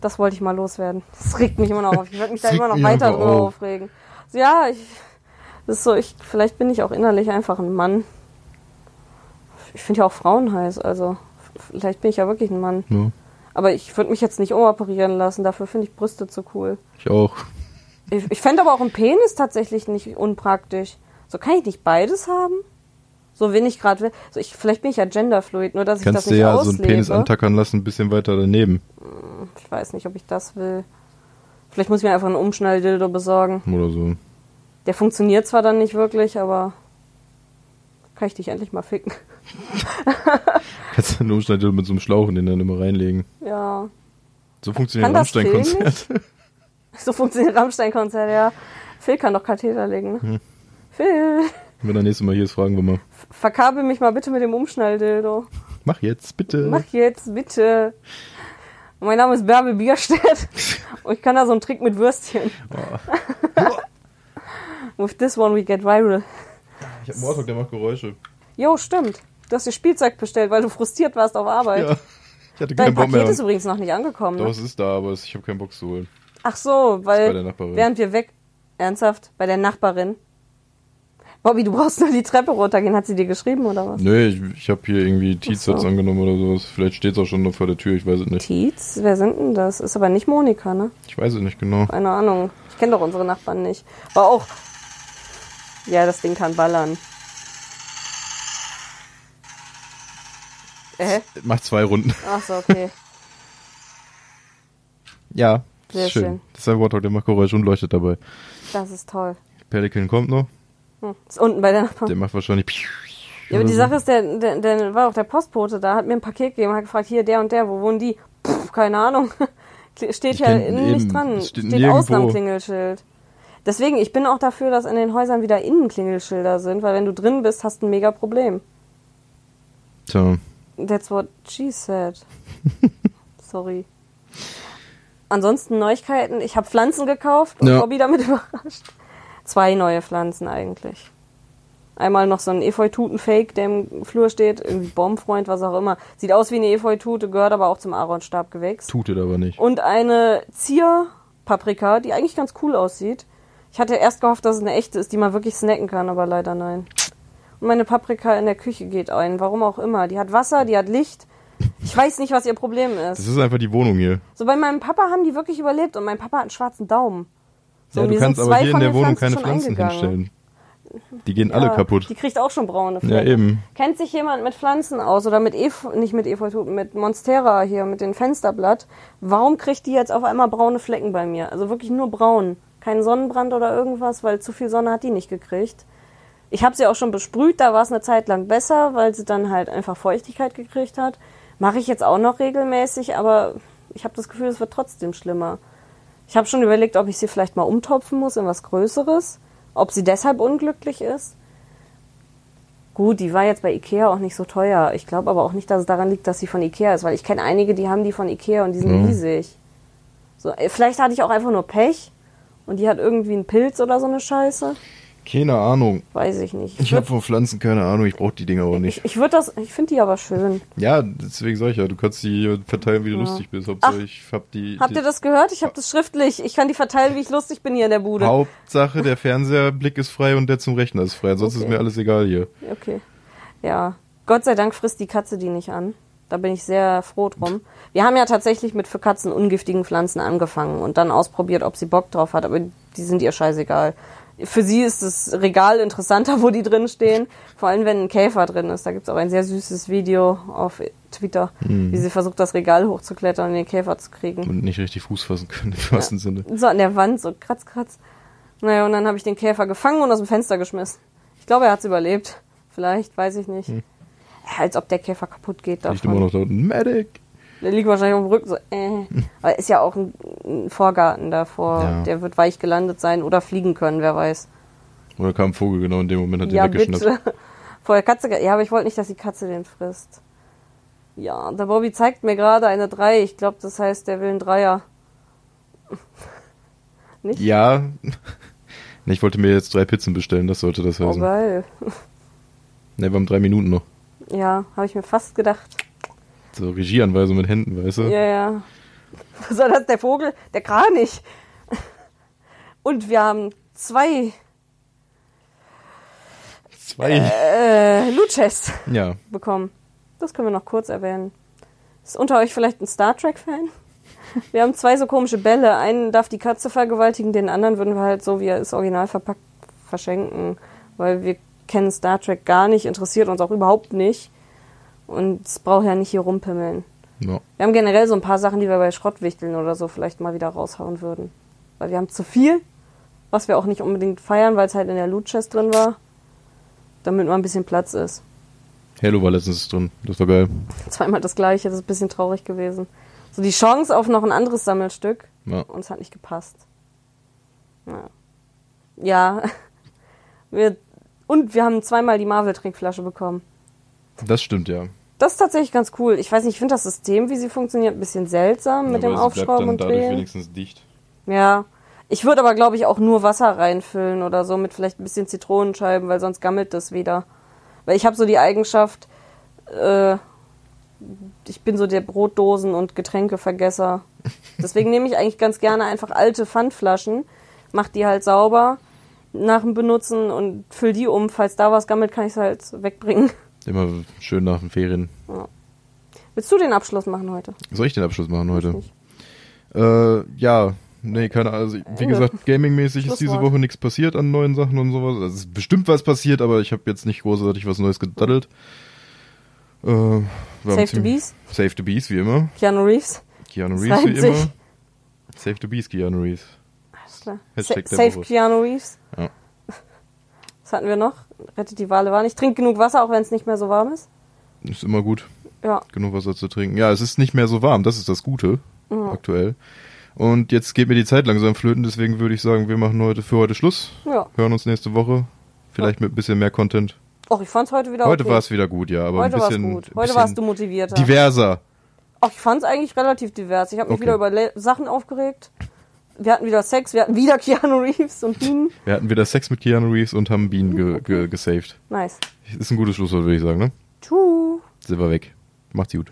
Das wollte ich mal loswerden. Das regt mich immer noch auf. Ich werde mich da immer noch weiter drüber auf. aufregen ja, ich, das ist so, ich, vielleicht bin ich auch innerlich einfach ein Mann. Ich finde ja auch Frauen heiß, also vielleicht bin ich ja wirklich ein Mann. Ja. Aber ich würde mich jetzt nicht umoperieren lassen, dafür finde ich Brüste zu cool. Ich auch. Ich, ich fände aber auch einen Penis tatsächlich nicht unpraktisch. So kann ich nicht beides haben? So wenn ich gerade will. So ich, vielleicht bin ich ja genderfluid, nur dass Kannst ich das nicht Kannst du ja auslebe. so einen Penis antackern lassen, ein bisschen weiter daneben. Hm, ich weiß nicht, ob ich das will. Vielleicht muss ich mir einfach einen Umschnalldildo besorgen. Oder so. Der funktioniert zwar dann nicht wirklich, aber kann ich dich endlich mal ficken. *laughs* Kannst du einen Umschnalldildo mit so einem Schlauch in den dann immer reinlegen. Ja. So funktioniert ein Rammstein-Konzert. *laughs* *laughs* So funktioniert Rammstein-Konzert, ja. Phil kann doch Katheter legen, ne? Hm. Phil! Wenn er nächstes Mal hier ist, fragen wir mal. Verkabel mich mal bitte mit dem Umschnalldildo. Mach jetzt, bitte. Mach jetzt, bitte. Mein Name ist Bärbel Bierstedt *laughs* und ich kann da so einen Trick mit Würstchen. Oh. *laughs* With this one we get viral. Ich hab einen der macht Geräusche. Jo, stimmt. Du hast dir Spielzeug bestellt, weil du frustriert warst auf Arbeit. Ja. Ich hatte Dein Paket mehr. ist übrigens noch nicht angekommen. Doch, ne? es ist da, aber ich habe keinen Bock zu holen. Ach so, weil während wir weg... Ernsthaft? Bei der Nachbarin? Bobby, du brauchst nur die Treppe runtergehen. Hat sie dir geschrieben oder was? Nee, ich, ich habe hier irgendwie Tietz so. angenommen oder sowas. Vielleicht steht es auch schon noch vor der Tür, ich weiß es nicht. Tietz? Wer sind denn das? Ist aber nicht Monika, ne? Ich weiß es nicht genau. Keine Ahnung. Ich kenne doch unsere Nachbarn nicht. Aber auch. Ja, das Ding kann ballern. Äh? Macht zwei Runden. Ach so, okay. *laughs* ja, Sehr schön. schön. Das ist ein Warthog, der macht Geräusche und leuchtet dabei. Das ist toll. Pelican kommt noch. Hm. Ist unten bei der Nachbarn. Der macht wahrscheinlich. Ja, aber die Sache ist, der, der, der war auch der Postbote da, hat mir ein Paket gegeben, hat gefragt, hier, der und der, wo wohnen die? Puh, keine Ahnung. *laughs* steht ja innen nicht dran. Steht, steht außen am Klingelschild. Deswegen, ich bin auch dafür, dass in den Häusern wieder innen Klingelschilder sind, weil wenn du drin bist, hast du ein mega Problem. Tja. That's what she said. *laughs* Sorry. Ansonsten Neuigkeiten. Ich habe Pflanzen gekauft und ja. Bobby damit *laughs* überrascht. Zwei neue Pflanzen eigentlich. Einmal noch so ein Efeu-Tuten-Fake, der im Flur steht, irgendwie Baumfreund, was auch immer. Sieht aus wie eine Efeu-Tute, gehört aber auch zum Aaronstabgewächs. Tutet aber nicht. Und eine Zierpaprika, die eigentlich ganz cool aussieht. Ich hatte erst gehofft, dass es eine echte ist, die man wirklich snacken kann, aber leider nein. Und meine Paprika in der Küche geht ein, warum auch immer. Die hat Wasser, die hat Licht. Ich weiß nicht, was ihr Problem Das ist. ist einfach die Wohnung hier. So bei meinem Papa haben die wirklich überlebt und mein Papa hat einen schwarzen Daumen. So, ja, du kannst aber hier in der Wohnung Pflanzen keine Pflanzen eingegangen. hinstellen. Die gehen alle Ja, kaputt. Die kriegt auch schon braune Ja, Flecken. eben. Kennt sich jemand mit Pflanzen aus oder mit Efeu, nicht mit Efeututen, mit Monstera hier, mit dem Fensterblatt? Warum kriegt die jetzt auf einmal braune Flecken bei mir? Also wirklich nur braun. Kein Sonnenbrand oder irgendwas, weil zu viel Sonne hat die nicht gekriegt. Ich habe sie auch schon besprüht, da war es eine Zeit lang besser, weil sie dann halt einfach Feuchtigkeit gekriegt hat. Mache ich jetzt auch noch regelmäßig, aber ich habe das Gefühl, es wird trotzdem schlimmer. Ich habe schon überlegt, ob ich sie vielleicht mal umtopfen muss in was Größeres, ob sie deshalb unglücklich ist. Gut, die war jetzt bei Ikea auch nicht so teuer. Ich glaube aber auch nicht, dass es daran liegt, dass sie von Ikea ist, weil ich kenne einige, die haben die von Ikea und die sind Mhm. riesig. So, äh, vielleicht hatte ich auch einfach nur Pech und die hat irgendwie einen Pilz oder so eine Scheiße. Keine Ahnung. Weiß ich nicht. Ich habe von Pflanzen keine Ahnung. Ich brauche die Dinger auch nicht. ich, ich würde das, ich finde die aber schön. Ja, deswegen sag ich ja, du kannst die verteilen, wie du lustig bist. Hauptsache, ich hab die. Habt die ihr das gehört? Ich habe das schriftlich. Ich kann die verteilen, wie ich lustig bin hier in der Bude. Hauptsache, der Fernseherblick ist frei und der zum Rechner ist frei. Sonst Okay. ist mir alles egal hier. Okay. Ja. Gott sei Dank frisst die Katze die nicht an. Da bin ich sehr froh drum. Wir haben ja tatsächlich mit für Katzen ungiftigen Pflanzen angefangen und dann ausprobiert, ob sie Bock drauf hat, aber die sind ihr scheißegal. Für sie ist das Regal interessanter, wo die drin stehen. Vor allem, wenn ein Käfer drin ist. Da gibt's auch ein sehr süßes Video auf Twitter, wie sie versucht, das Regal hochzuklettern und den Käfer zu kriegen. Und nicht richtig Fuß fassen können, im wahrsten Sinne. So an der Wand, so kratz, kratz. Naja, und dann habe ich den Käfer gefangen und aus dem Fenster geschmissen. Ich glaube, er hat's überlebt. Vielleicht, weiß ich nicht. Ja, als ob der Käfer kaputt geht Liegt immer davon. noch da unten. Medic! Der liegt wahrscheinlich auf dem Rücken so, äh. Aber ist ja auch ein, ein Vorgarten davor. Ja. Der wird weich gelandet sein oder fliegen können, wer weiß. Oder kam ein Vogel genau in dem Moment, hat den Ja, weggeschnappt. bitte. *laughs* Vor der Katze. Ja, aber ich wollte nicht, dass die Katze den frisst. Ja, der Bobby zeigt mir gerade eine 3. Ich glaube, das heißt, der will einen Dreier. *laughs* Nicht? Ja. Ich wollte mir jetzt drei Pizzen bestellen, das sollte das Oh, heißen. geil. ne, wir haben drei Minuten noch. Ja, habe ich mir fast gedacht. So Regieanweisung mit Händen, weißt du? Ja, ja. *laughs* Was soll das? Der Vogel? Der Kranich. Und wir haben zwei Zwei. äh, Luches Ja. bekommen. Das können wir noch kurz erwähnen. Ist unter euch vielleicht ein Star Trek-Fan? *laughs* Wir haben zwei so komische Bälle. Einen darf die Katze vergewaltigen, den anderen würden wir halt so, wie er ist, original verpackt, verschenken. Weil wir kennen Star Trek gar nicht, interessiert uns auch überhaupt nicht. Und es braucht ja nicht hier rumpimmeln. ja. Wir haben generell so ein paar Sachen, die wir bei Schrottwichteln oder so vielleicht mal wieder raushauen würden. Weil wir haben zu viel, was wir auch nicht unbedingt feiern, weil es halt in der Loot Chest drin war. Damit mal ein bisschen Platz ist. Halo war letztens drin. Das war geil. Zweimal das gleiche, das ist ein bisschen traurig gewesen. So die Chance auf noch ein anderes Sammelstück Ja. und es hat nicht gepasst. Ja. ja. *laughs* Wir, und wir haben zweimal die Marvel-Trinkflasche bekommen. Das stimmt, ja. Das ist tatsächlich ganz cool. Ich weiß nicht, ich finde das System, wie sie funktioniert, ein bisschen seltsam mit Aber dem Aufschrauben und dadurch Drehen. wenigstens dicht. Ja. Ich würde aber, glaube ich, auch nur Wasser reinfüllen oder so mit vielleicht ein bisschen Zitronenscheiben, weil sonst gammelt das wieder. Weil ich habe so die Eigenschaft, äh, ich bin so der Brotdosen- und Getränkevergesser. *laughs* Deswegen nehme ich eigentlich ganz gerne einfach alte Pfandflaschen, mach die halt sauber nach dem Benutzen und füll die um. Falls da was gammelt, kann ich es halt wegbringen. Immer schön nach den Ferien. Willst du den Abschluss machen heute? Soll ich den Abschluss machen heute? Äh, ja. Nee, keine Ahnung. Also, wie gesagt, gamingmäßig ist diese. Woche nichts passiert an neuen Sachen und sowas. Also, es ist bestimmt was passiert, aber ich habe jetzt nicht großartig was Neues gedaddelt. Äh, Save the Bees, Save the Bees, wie immer. Keanu Reeves. Keanu Reeves, wie immer. Save the Bees, Keanu Reeves. Alles klar. Sa Save Woche. Keanu Reeves. Ja. Was hatten wir noch? Rettet die Wale warm. Ich trinke genug Wasser, auch wenn es nicht mehr so warm ist. Ist immer gut, Ja. genug Wasser zu trinken. Ja, es ist nicht mehr so warm, das ist das Gute, aktuell. Und jetzt geht mir die Zeit langsam flöten, deswegen würde ich sagen, wir machen heute für heute Schluss. Ja. Hören uns nächste Woche. Vielleicht mit ein bisschen mehr Content. Och, ich fand's heute wieder Heute okay. war es wieder gut, ja, aber Heute ein war's bisschen, gut. Heute warst du motivierter. diverser. Ach, ich fand's eigentlich relativ divers. Ich habe mich Okay. wieder über Le Sachen aufgeregt wir hatten wieder Sex, wir hatten wieder *laughs* Keanu Reeves und Bienen. Wir hatten wieder Sex mit Keanu Reeves und haben Bienen ge ge gesaved. Nice. Ist ein gutes Schlusswort, würde ich sagen, ne? Tschu. Sind wir weg. Macht's gut.